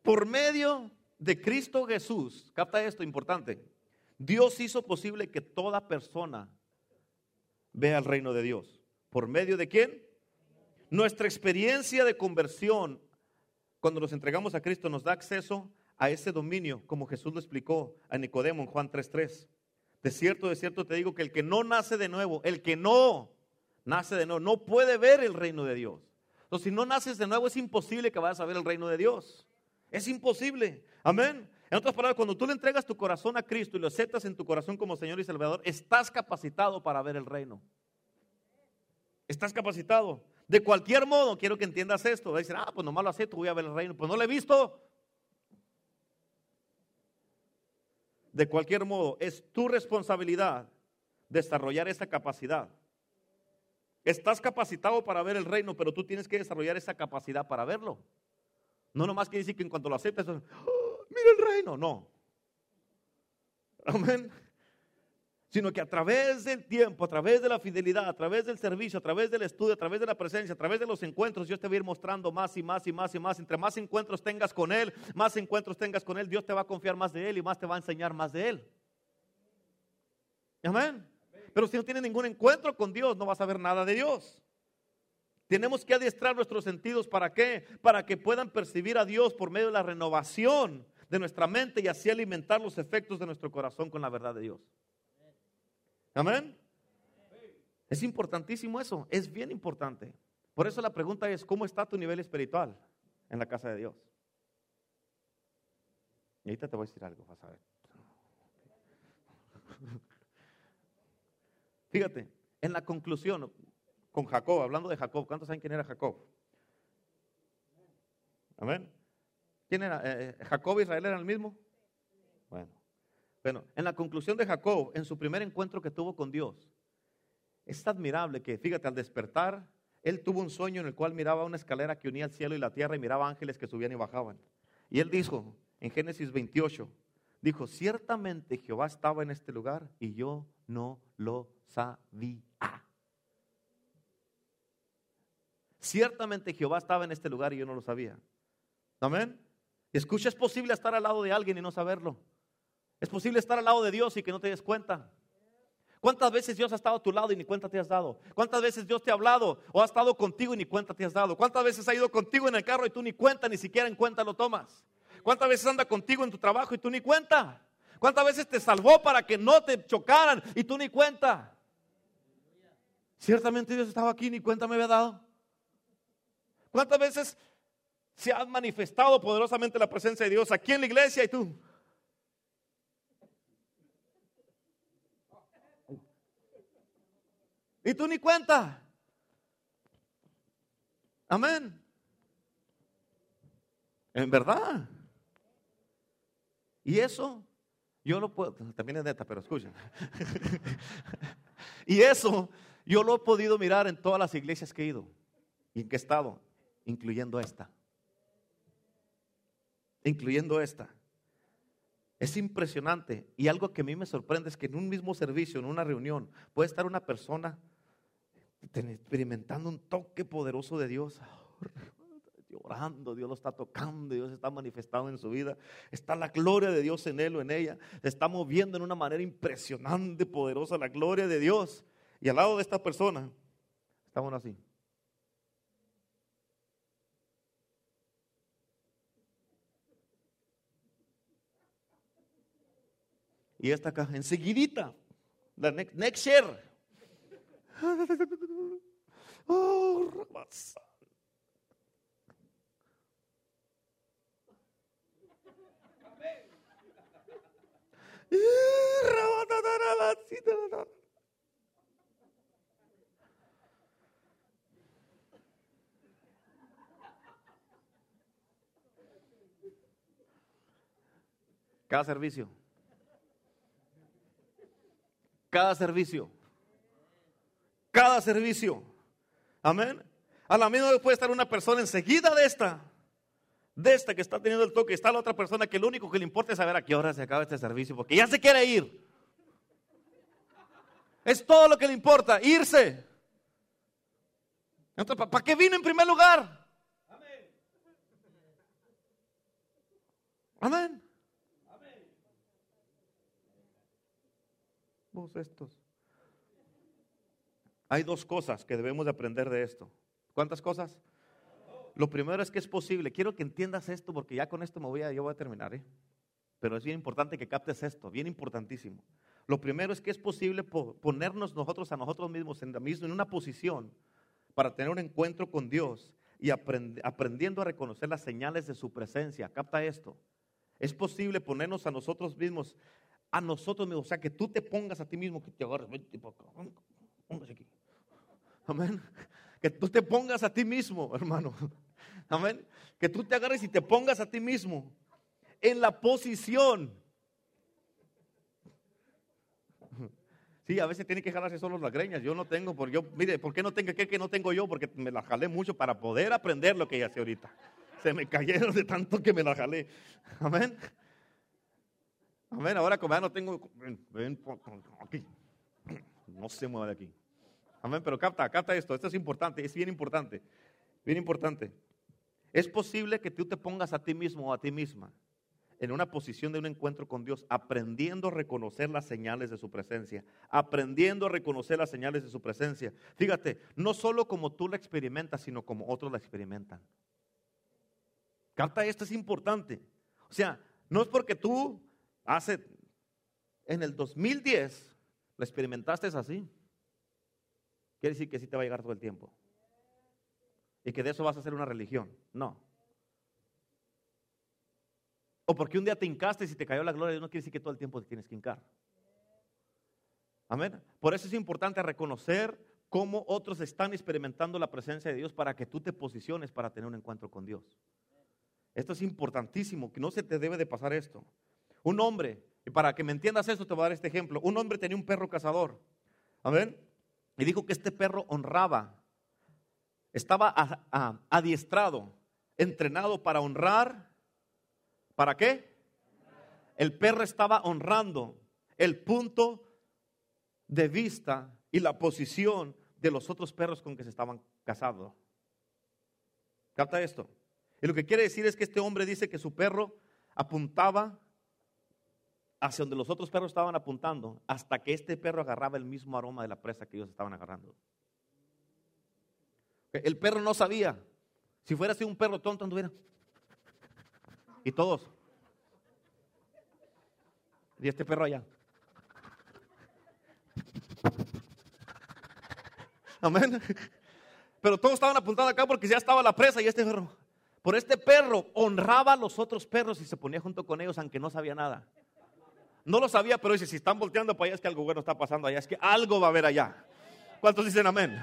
S1: Por medio de Cristo Jesús, capta esto importante. Dios hizo posible que toda persona vea el reino de Dios. ¿Por medio de quién? Nuestra experiencia de conversión, cuando nos entregamos a Cristo, nos da acceso a ese dominio, como Jesús lo explicó a Nicodemo en Juan 3:3. De cierto, de cierto te digo que el que no nace de nuevo, el que no nace de nuevo, no puede ver el reino de Dios. Entonces, si no naces de nuevo, es imposible que vayas a ver el reino de Dios. Es imposible. Amén. En otras palabras, cuando tú le entregas tu corazón a Cristo y lo aceptas en tu corazón como Señor y Salvador, estás capacitado para ver el reino. Estás capacitado. De cualquier modo, quiero que entiendas esto. Decir, ah, pues nomás lo acepto, voy a ver el reino. Pues no lo he visto. De cualquier modo, es tu responsabilidad desarrollar esa capacidad. Estás capacitado para ver el reino, pero tú tienes que desarrollar esa capacidad para verlo. No nomás que decir que en cuanto lo aceptes, ¡Oh, mira el reino, no. Amén. Sino que a través del tiempo, a través de la fidelidad, a través del servicio, a través del estudio, a través de la presencia, a través de los encuentros, Dios te va a ir mostrando más y más y más y más. Entre más encuentros tengas con Él, más encuentros tengas con Él, Dios te va a confiar más de Él y más te va a enseñar más de Él. Amén. Pero si no tienes ningún encuentro con Dios, no vas a ver nada de Dios. Tenemos que adiestrar nuestros sentidos. ¿Para qué? Para que puedan percibir a Dios por medio de la renovación de nuestra mente y así alimentar los efectos de nuestro corazón con la verdad de Dios. Amén. Es importantísimo eso, es bien importante. Por eso la pregunta es, ¿cómo está tu nivel espiritual en la casa de Dios? Y ahorita te voy a decir algo, vas a. [laughs] Fíjate, en la conclusión, con Jacob, hablando de Jacob, ¿cuántos saben quién era Jacob? Amén. ¿Quién era? Eh, eh, ¿Jacob y Israel eran el mismo? Bueno. Bueno, en la conclusión de Jacob, en su primer encuentro que tuvo con Dios, es admirable que, fíjate, al despertar, él tuvo un sueño en el cual miraba una escalera que unía el cielo y la tierra y miraba ángeles que subían y bajaban. Y él dijo, en Génesis 28, dijo, ciertamente Jehová estaba en este lugar y yo no lo sabía. Ciertamente Jehová estaba en este lugar y yo no lo sabía. Amén. Escucha, es posible estar al lado de alguien y no saberlo. Es posible estar al lado de Dios y que no te des cuenta. ¿Cuántas veces Dios ha estado a tu lado y ni cuenta te has dado? ¿Cuántas veces Dios te ha hablado o ha estado contigo y ni cuenta te has dado? ¿Cuántas veces ha ido contigo en el carro y tú ni cuenta, ni siquiera en cuenta lo tomas? ¿Cuántas veces anda contigo en tu trabajo y tú ni cuenta? ¿Cuántas veces te salvó para que no te chocaran y tú ni cuenta? Ciertamente Dios estaba aquí, ni cuenta me había dado. ¿Cuántas veces se ha manifestado poderosamente la presencia de Dios aquí en la iglesia y tú? Y tú ni cuenta. Amén. En verdad. Y eso, yo lo puedo, también es neta, pero escuchen. [laughs] y eso, yo lo he podido mirar en todas las iglesias que he ido y en qué estado, incluyendo esta. Incluyendo esta. Es impresionante. Y algo que a mí me sorprende es que en un mismo servicio, en una reunión, puede estar una persona experimentando un toque poderoso de Dios. Llorando, Dios lo está tocando, Dios está manifestando en su vida. Está la gloria de Dios en él o en ella. Se está moviendo en una manera impresionante, poderosa, la gloria de Dios. Y al lado de esta persona, estamos así. Y esta acá, enseguidita, la next, next share. Oh, Cada servicio. Cada servicio. Cada servicio. Amén. A la misma vez puede estar una persona enseguida de esta, de esta que está teniendo el toque. Está la otra persona que lo único que le importa es saber a qué hora se acaba este servicio, porque ya se quiere ir. Es todo lo que le importa, irse. Entonces, ¿para qué vino en primer lugar? Amén. Amén. Vos estos. Hay dos cosas que debemos de aprender de esto. ¿Cuántas cosas? Lo primero es que es posible. Quiero que entiendas esto porque ya con esto me voy a, yo voy a terminar. ¿eh? Pero es bien importante que captes esto, bien importantísimo. Lo primero es que es posible ponernos nosotros a nosotros mismos en, la misma, una posición para tener un encuentro con Dios y aprendiendo a reconocer las señales de su presencia. Capta esto. Es posible ponernos a nosotros mismos, a nosotros mismos, o sea, que tú te pongas a ti mismo, que te agarres. Amén. Que tú te pongas a ti mismo, hermano. Amén. Que tú te agarres y te pongas a ti mismo en la posición. Sí, a veces tiene que jalarse solo las greñas. Yo no tengo, porque yo, mire, ¿por qué no tengo qué que no tengo yo? Porque me la jalé mucho para poder aprender lo que ella hace ahorita. Se me cayeron de tanto que me la jalé. Amén. Amén. Ahora como ya no tengo, ven, ven aquí. no se mueva de aquí. Amén, pero capta, capta esto, esto es importante, es bien importante, bien importante. Es posible que tú te pongas a ti mismo o a ti misma en una posición de un encuentro con Dios, aprendiendo a reconocer las señales de su presencia, aprendiendo a reconocer las señales de su presencia. Fíjate, no solo como tú la experimentas, sino como otros la experimentan. Capta esto, es importante. O sea, no es porque tú hace, en el 2010, la experimentaste así. Quiere decir que sí te va a llegar todo el tiempo. Y que de eso vas a hacer una religión. No. O porque un día te hincaste y te cayó la gloria de Dios, no quiere decir que todo el tiempo te tienes que hincar. Amén. Por eso es importante reconocer cómo otros están experimentando la presencia de Dios para que tú te posiciones para tener un encuentro con Dios. Esto es importantísimo, que no se te debe de pasar esto. Un hombre, y para que me entiendas eso, te voy a dar este ejemplo. Un hombre tenía un perro cazador. Amén. Y dijo que este perro honraba, estaba adiestrado, entrenado para honrar. ¿Para qué? El perro estaba honrando el punto de vista y la posición de los otros perros con que se estaban casando. ¿Capta esto? Y lo que quiere decir es que este hombre dice que su perro apuntaba hacia donde los otros perros estaban apuntando, hasta que este perro agarraba el mismo aroma de la presa que ellos estaban agarrando. El perro no sabía. Si fuera así un perro tonto, anduviera. Y todos. Y este perro allá. Amén. Pero todos estaban apuntando acá porque ya estaba la presa y este perro. Por este perro honraba a los otros perros y se ponía junto con ellos aunque no sabía nada. No lo sabía, pero dice, si están volteando para allá es que algo bueno está pasando allá, es que algo va a haber allá. ¿Cuántos dicen amén?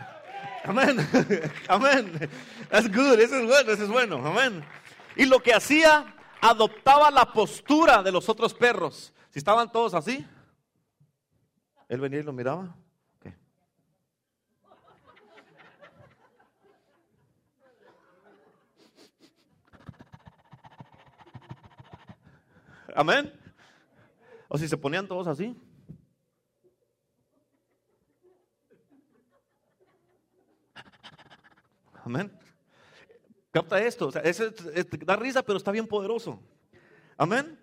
S1: Amén. [laughs] Amén. That's good. Eso es bueno, eso es bueno. Amén. Y lo que hacía, adoptaba la postura de los otros perros. Si estaban todos así, él venía y lo miraba. Amén. O si se ponían todos así. Amén. Capta esto. Da risa, pero está bien poderoso. Amén.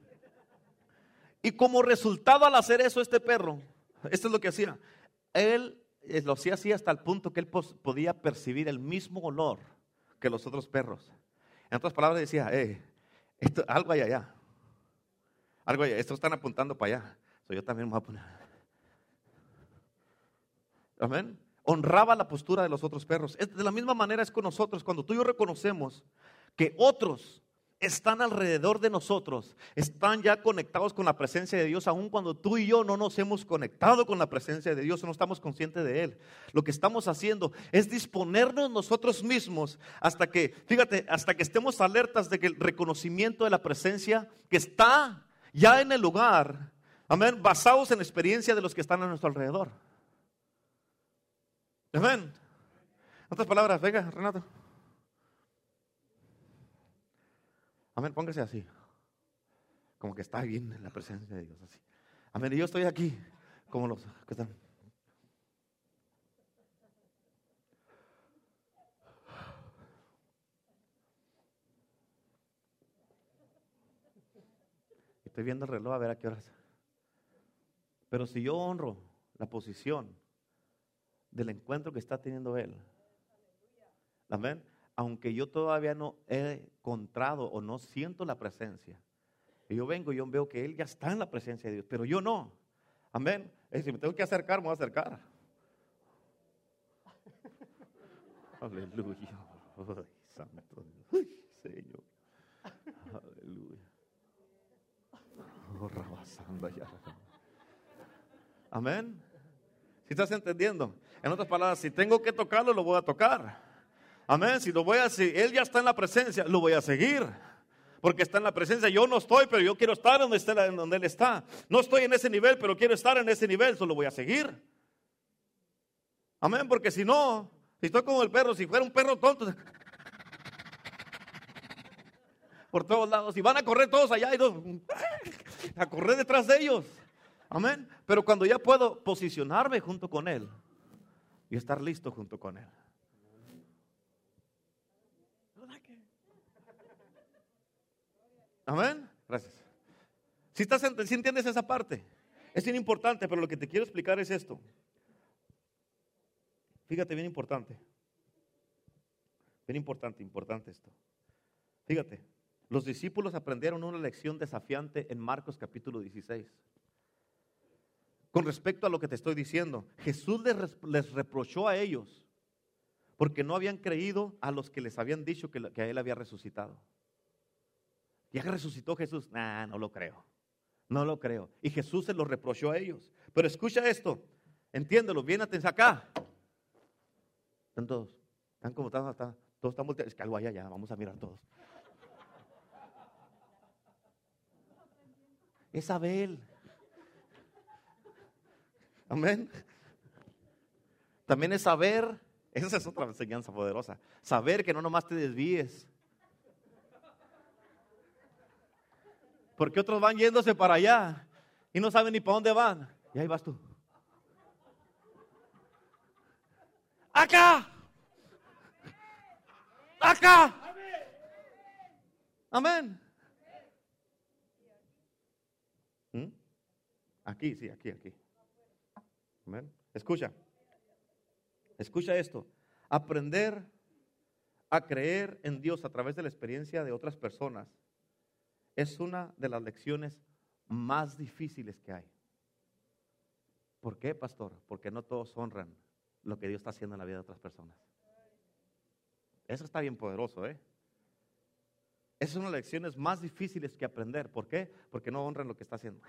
S1: Y como resultado al hacer eso, este perro, esto es lo que hacía. Él eh, lo hacía así hasta el punto que él podía percibir el mismo olor que los otros perros. En otras palabras, decía, eh, esto, algo hay allá. Algo, estos están apuntando para allá. yo también me voy a poner. Amén. Honraba la postura de los otros perros. De la misma manera es con nosotros. Cuando tú y yo reconocemos que otros están alrededor de nosotros, están ya conectados con la presencia de Dios, aun cuando tú y yo no nos hemos conectado con la presencia de Dios no estamos conscientes de Él. Lo que estamos haciendo es disponernos nosotros mismos hasta que, fíjate, hasta que estemos alertas de que el reconocimiento de la presencia que está ya en el lugar, amén, basados en la experiencia de los que están a nuestro alrededor. Amén. Otras palabras, venga, Renato. Amén, póngase así. Como que está bien en la presencia de Dios, así. Amén, y yo estoy aquí, como los que están. Estoy viendo el reloj a ver a qué horas. Pero si yo honro la posición del encuentro que está teniendo él, amén, aunque yo todavía no he encontrado o no siento la presencia, y yo vengo y yo veo que él ya está en la presencia de Dios, pero yo no, amén. Si me tengo que acercar, me voy a acercar. [laughs] Aleluya. [laughs] santo Señor. Amén. Si estás entendiendo? En otras palabras, si tengo que tocarlo, lo voy a tocar. Amén. Si lo voy a si él ya está en la presencia, lo voy a seguir. Porque está en la presencia. Yo no estoy, pero yo quiero estar donde, donde él está. No estoy en ese nivel, pero quiero estar en ese nivel, solo voy a seguir. Amén. Porque si no, si estoy como el perro, si fuera un perro tonto, [laughs] por todos lados, y van a correr todos allá y dos, a correr detrás de ellos. Amén. Pero cuando ya puedo posicionarme junto con Él y estar listo junto con Él. Amén. Gracias. Si, estás, si entiendes esa parte, es bien importante, pero lo que te quiero explicar es esto. Fíjate, bien importante. Bien importante, importante esto. Fíjate, los discípulos aprendieron una lección desafiante en Marcos capítulo 16. Con respecto a lo que te estoy diciendo, Jesús les, reprochó a ellos porque no habían creído a los que les habían dicho que, que Él había resucitado. ¿Ya resucitó Jesús? Nah, no lo creo. No lo creo. Y Jesús se lo reprochó a ellos. Pero escucha esto, entiéndelo, bien atención acá. Están todos, están como están, todos están volteados. Es que algo allá, vamos a mirar todos. Es Abel. Amén. También es saber, esa es otra enseñanza poderosa, saber que no nomás te desvíes. Porque otros van yéndose para allá y no saben ni para dónde van. Y ahí vas tú. Acá. Acá. Amén. ¿Mm? Aquí, sí, aquí, aquí. Escucha. Escucha esto. Aprender a creer en Dios a través de la experiencia de otras personas es una de las lecciones más difíciles que hay. ¿Por qué, pastor? Porque no todos honran lo que Dios está haciendo en la vida de otras personas. Eso está bien poderoso, ¿eh? Esas son las lecciones más difíciles que aprender. ¿Por qué? Porque no honran lo que está haciendo.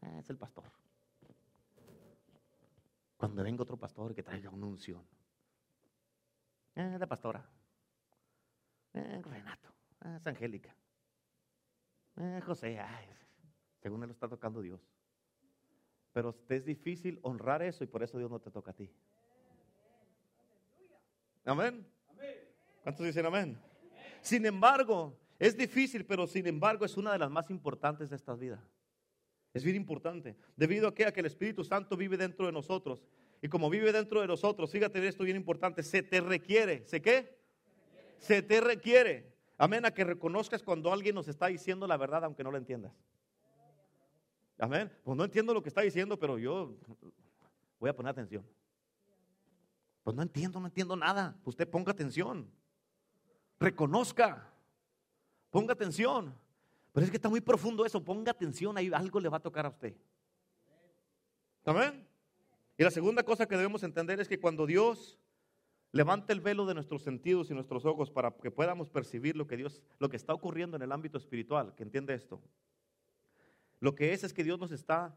S1: Ah, es el pastor. Cuando venga otro pastor que traiga una unción. Eh, la pastora. Eh, Renato. Es Angélica. José. según él lo está tocando Dios. Pero es difícil honrar eso y por eso Dios no te toca a ti. Amén. ¿Cuántos dicen amén? Sin embargo, es difícil, pero sin embargo es una de las más importantes de estas vidas. Es bien importante. Debido a que, el Espíritu Santo vive dentro de nosotros. Y como vive dentro de nosotros, fíjate esto bien importante, se te requiere. ¿Se qué? Se te requiere. Amén, a que reconozcas cuando alguien nos está diciendo la verdad, aunque no lo entiendas. Amén. Pues no entiendo lo que está diciendo, pero yo voy a poner atención. Pues no entiendo, no entiendo nada. Usted ponga atención. Reconozca. Ponga atención. Pero es que está muy profundo eso. Ponga atención, ahí algo le va a tocar a usted. Amén. Y la segunda cosa que debemos entender es que cuando Dios levanta el velo de nuestros sentidos y nuestros ojos para que podamos percibir lo que Dios, lo que está ocurriendo en el ámbito espiritual, que entiende esto. Lo que es es que Dios nos está,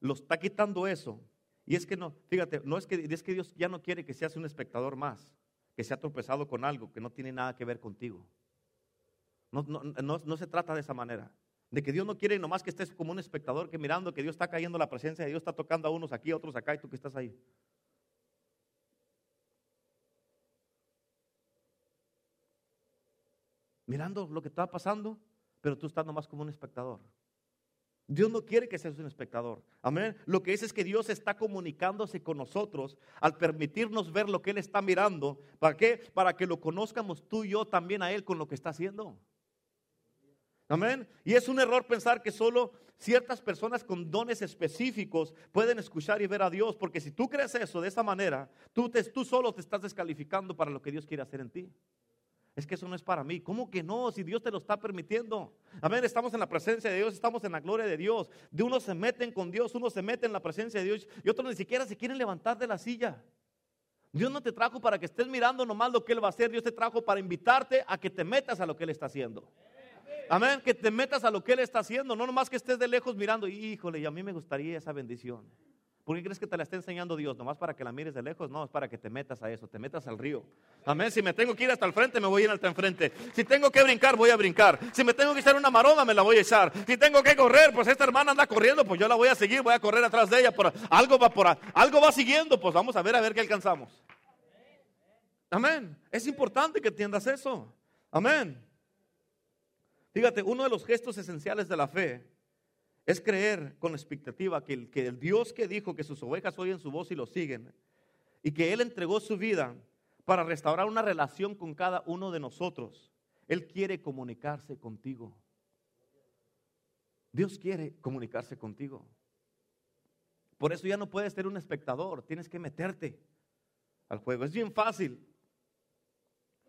S1: lo está quitando eso. Y es que no, fíjate, no es que, es que Dios ya no quiere que seas un espectador más, que se ha tropezado con algo que no tiene nada que ver contigo. No, no, se trata de esa manera. De que Dios no quiere nomás que estés como un espectador que mirando que Dios está cayendo la presencia de Dios, está tocando a unos aquí, a otros acá y tú que estás ahí. Mirando lo que está pasando, pero tú estás nomás como un espectador. Dios no quiere que seas un espectador. Amén. Lo que es es que Dios está comunicándose con nosotros al permitirnos ver lo que Él está mirando. ¿Para qué? Para que lo conozcamos tú y yo también a Él con lo que está haciendo. Amén. Y es un error pensar que solo ciertas personas con dones específicos pueden escuchar y ver a Dios, porque si tú crees eso de esa manera, tú, te, tú solo te estás descalificando para lo que Dios quiere hacer en ti. Es que eso no es para mí. ¿Cómo que no? Si Dios te lo está permitiendo. Amén. Estamos en la presencia de Dios, estamos en la gloria de Dios. De unos se meten con Dios, unos se meten en la presencia de Dios y otros ni siquiera se quieren levantar de la silla. Dios no te trajo para que estés mirando nomás lo que Él va a hacer. Dios te trajo para invitarte a que te metas a lo que Él está haciendo. Amén, que te metas a lo que Él está haciendo, no nomás que estés de lejos mirando, híjole, y a mí me gustaría esa bendición. ¿Por qué crees que te la está enseñando Dios? ¿Nomás para que la mires de lejos? No, es para que te metas a eso, te metas al río. Amén. Si me tengo que ir hasta el frente, me voy a ir hasta el frente. Si tengo que brincar, voy a brincar. Si me tengo que echar una maroma, me la voy a echar. Si tengo que correr, pues esta hermana anda corriendo, pues yo la voy a seguir, voy a correr atrás de ella. Por, algo va por algo va siguiendo, pues vamos a ver a ver qué alcanzamos. Amén. Es importante que entiendas eso. Amén. Fíjate, uno de los gestos esenciales de la fe es creer con expectativa que el, que el Dios que dijo que sus ovejas oyen su voz y lo siguen, y que Él entregó su vida para restaurar una relación con cada uno de nosotros. Él quiere comunicarse contigo. Dios quiere comunicarse contigo. Por eso ya no puedes ser un espectador, tienes que meterte al juego. Es bien fácil.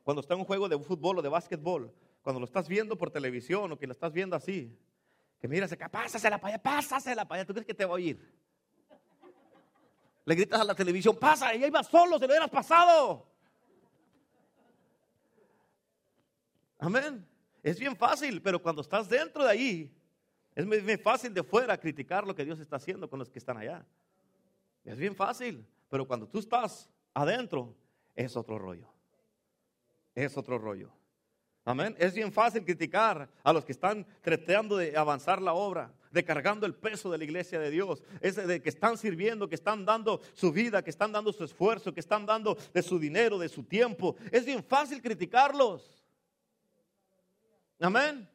S1: Cuando está en un juego de fútbol o de básquetbol, cuando lo estás viendo por televisión o que lo estás viendo así, que miras acá, pásasela para allá, pásasela para allá, ¿tú crees que te va a oír? Le gritas a la televisión, pasa, y ahí va solo, se lo hubieras pasado. Amén. Es bien fácil, pero cuando estás dentro de ahí, es muy, fácil de fuera criticar lo que Dios está haciendo con los que están allá. Es bien fácil, pero cuando tú estás adentro, es otro rollo. Es otro rollo. Amén. Es bien fácil criticar a los que están tratando de avanzar la obra, de cargando el peso de la iglesia de Dios, es de que están sirviendo, que están dando su vida, que están dando su esfuerzo, que están dando de su dinero, de su tiempo. Es bien fácil criticarlos. Amén.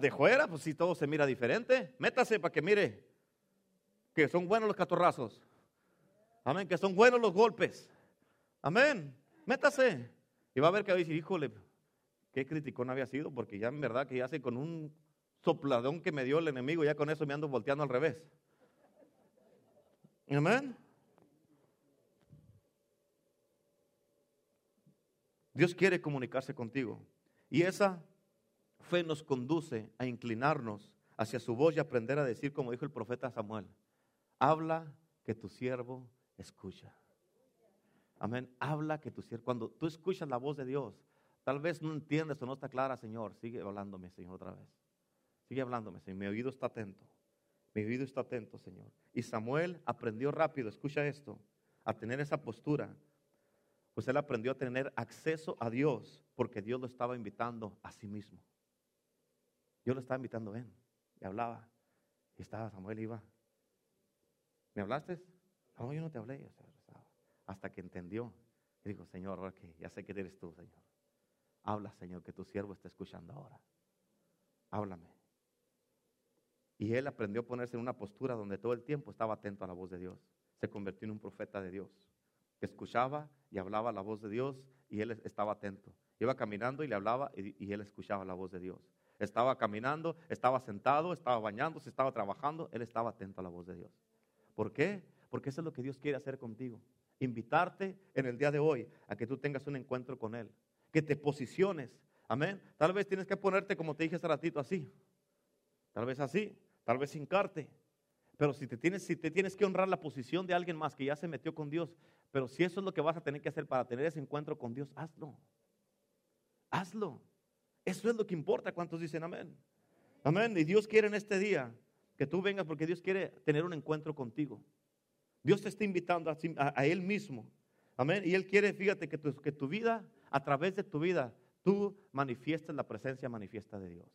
S1: De fuera, pues si todo se mira diferente, métase para que mire que son buenos los catorrazos. Amén, que son buenos los golpes. Amén. Métase. Y va a ver que va a decir, híjole, qué criticón había sido, porque ya en verdad que ya sé con un sopladón que me dio el enemigo, ya con eso me ando volteando al revés. Amén. Dios quiere comunicarse contigo. Y esa fe nos conduce a inclinarnos hacia su voz y aprender a decir, como dijo el profeta Samuel, habla que tu siervo escucha. Amén. Habla que tu siervo, cuando tú escuchas la voz de Dios, tal vez no entiendes o no está clara, Señor, sigue hablándome, Señor, otra vez. Sigue hablándome, Señor. Mi oído está atento. Mi oído está atento, Señor. Y Samuel aprendió rápido, escucha esto, a tener esa postura. Pues él aprendió a tener acceso a Dios porque Dios lo estaba invitando a sí mismo. Yo lo estaba invitando, ven. Y hablaba. Y estaba Samuel, iba. ¿Me hablaste? No, yo no te hablé. Hasta que entendió. Y dijo, Señor, ahora que ya sé que eres tú, Señor. Habla, Señor, que tu siervo está escuchando ahora. Háblame. Y él aprendió a ponerse en una postura donde todo el tiempo estaba atento a la voz de Dios. Se convirtió en un profeta de Dios. escuchaba y hablaba la voz de Dios y él estaba atento. Iba caminando y le hablaba y él escuchaba la voz de Dios. Estaba caminando, estaba sentado, estaba bañándose, estaba trabajando, él estaba atento a la voz de Dios. ¿Por qué? Porque eso es lo que Dios quiere hacer contigo. Invitarte en el día de hoy a que tú tengas un encuentro con Él. Que te posiciones. Amén. Tal vez tienes que ponerte, como te dije hace ratito, así. Tal vez así. Tal vez hincarte. Pero si te, tienes, si te tienes que honrar la posición de alguien más que ya se metió con Dios, pero si eso es lo que vas a tener que hacer para tener ese encuentro con Dios, hazlo. Hazlo. Eso es lo que importa. ¿Cuántos dicen amén? Amén. Y Dios quiere en este día que tú vengas porque Dios quiere tener un encuentro contigo. Dios te está invitando a, Él mismo. Amén. Y Él quiere, fíjate, que que tu vida, a través de tu vida, tú manifiestes la presencia manifiesta de Dios.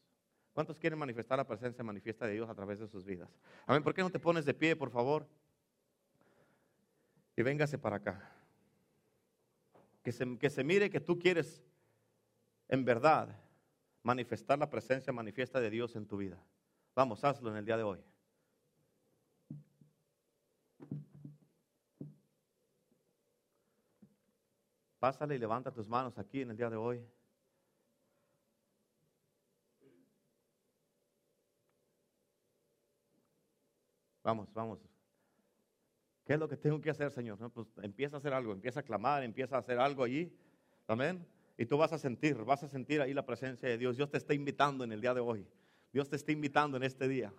S1: ¿Cuántos quieren manifestar la presencia manifiesta de Dios a través de sus vidas? Amén. ¿Por qué no te pones de pie, por favor? Y véngase para acá. Que se, que se mire que tú quieres en verdad manifestar la presencia manifiesta de Dios en tu vida. Vamos, hazlo en el día de hoy. Pásale y levanta tus manos aquí en el día de hoy. Vamos, vamos. ¿Qué es lo que tengo que hacer, Señor? pues empieza a hacer algo, empieza a clamar, empieza a hacer algo allí. Amén. Y tú vas a sentir, vas a sentir ahí la presencia de Dios. Dios te está invitando en el día de hoy. Dios te está invitando en este día.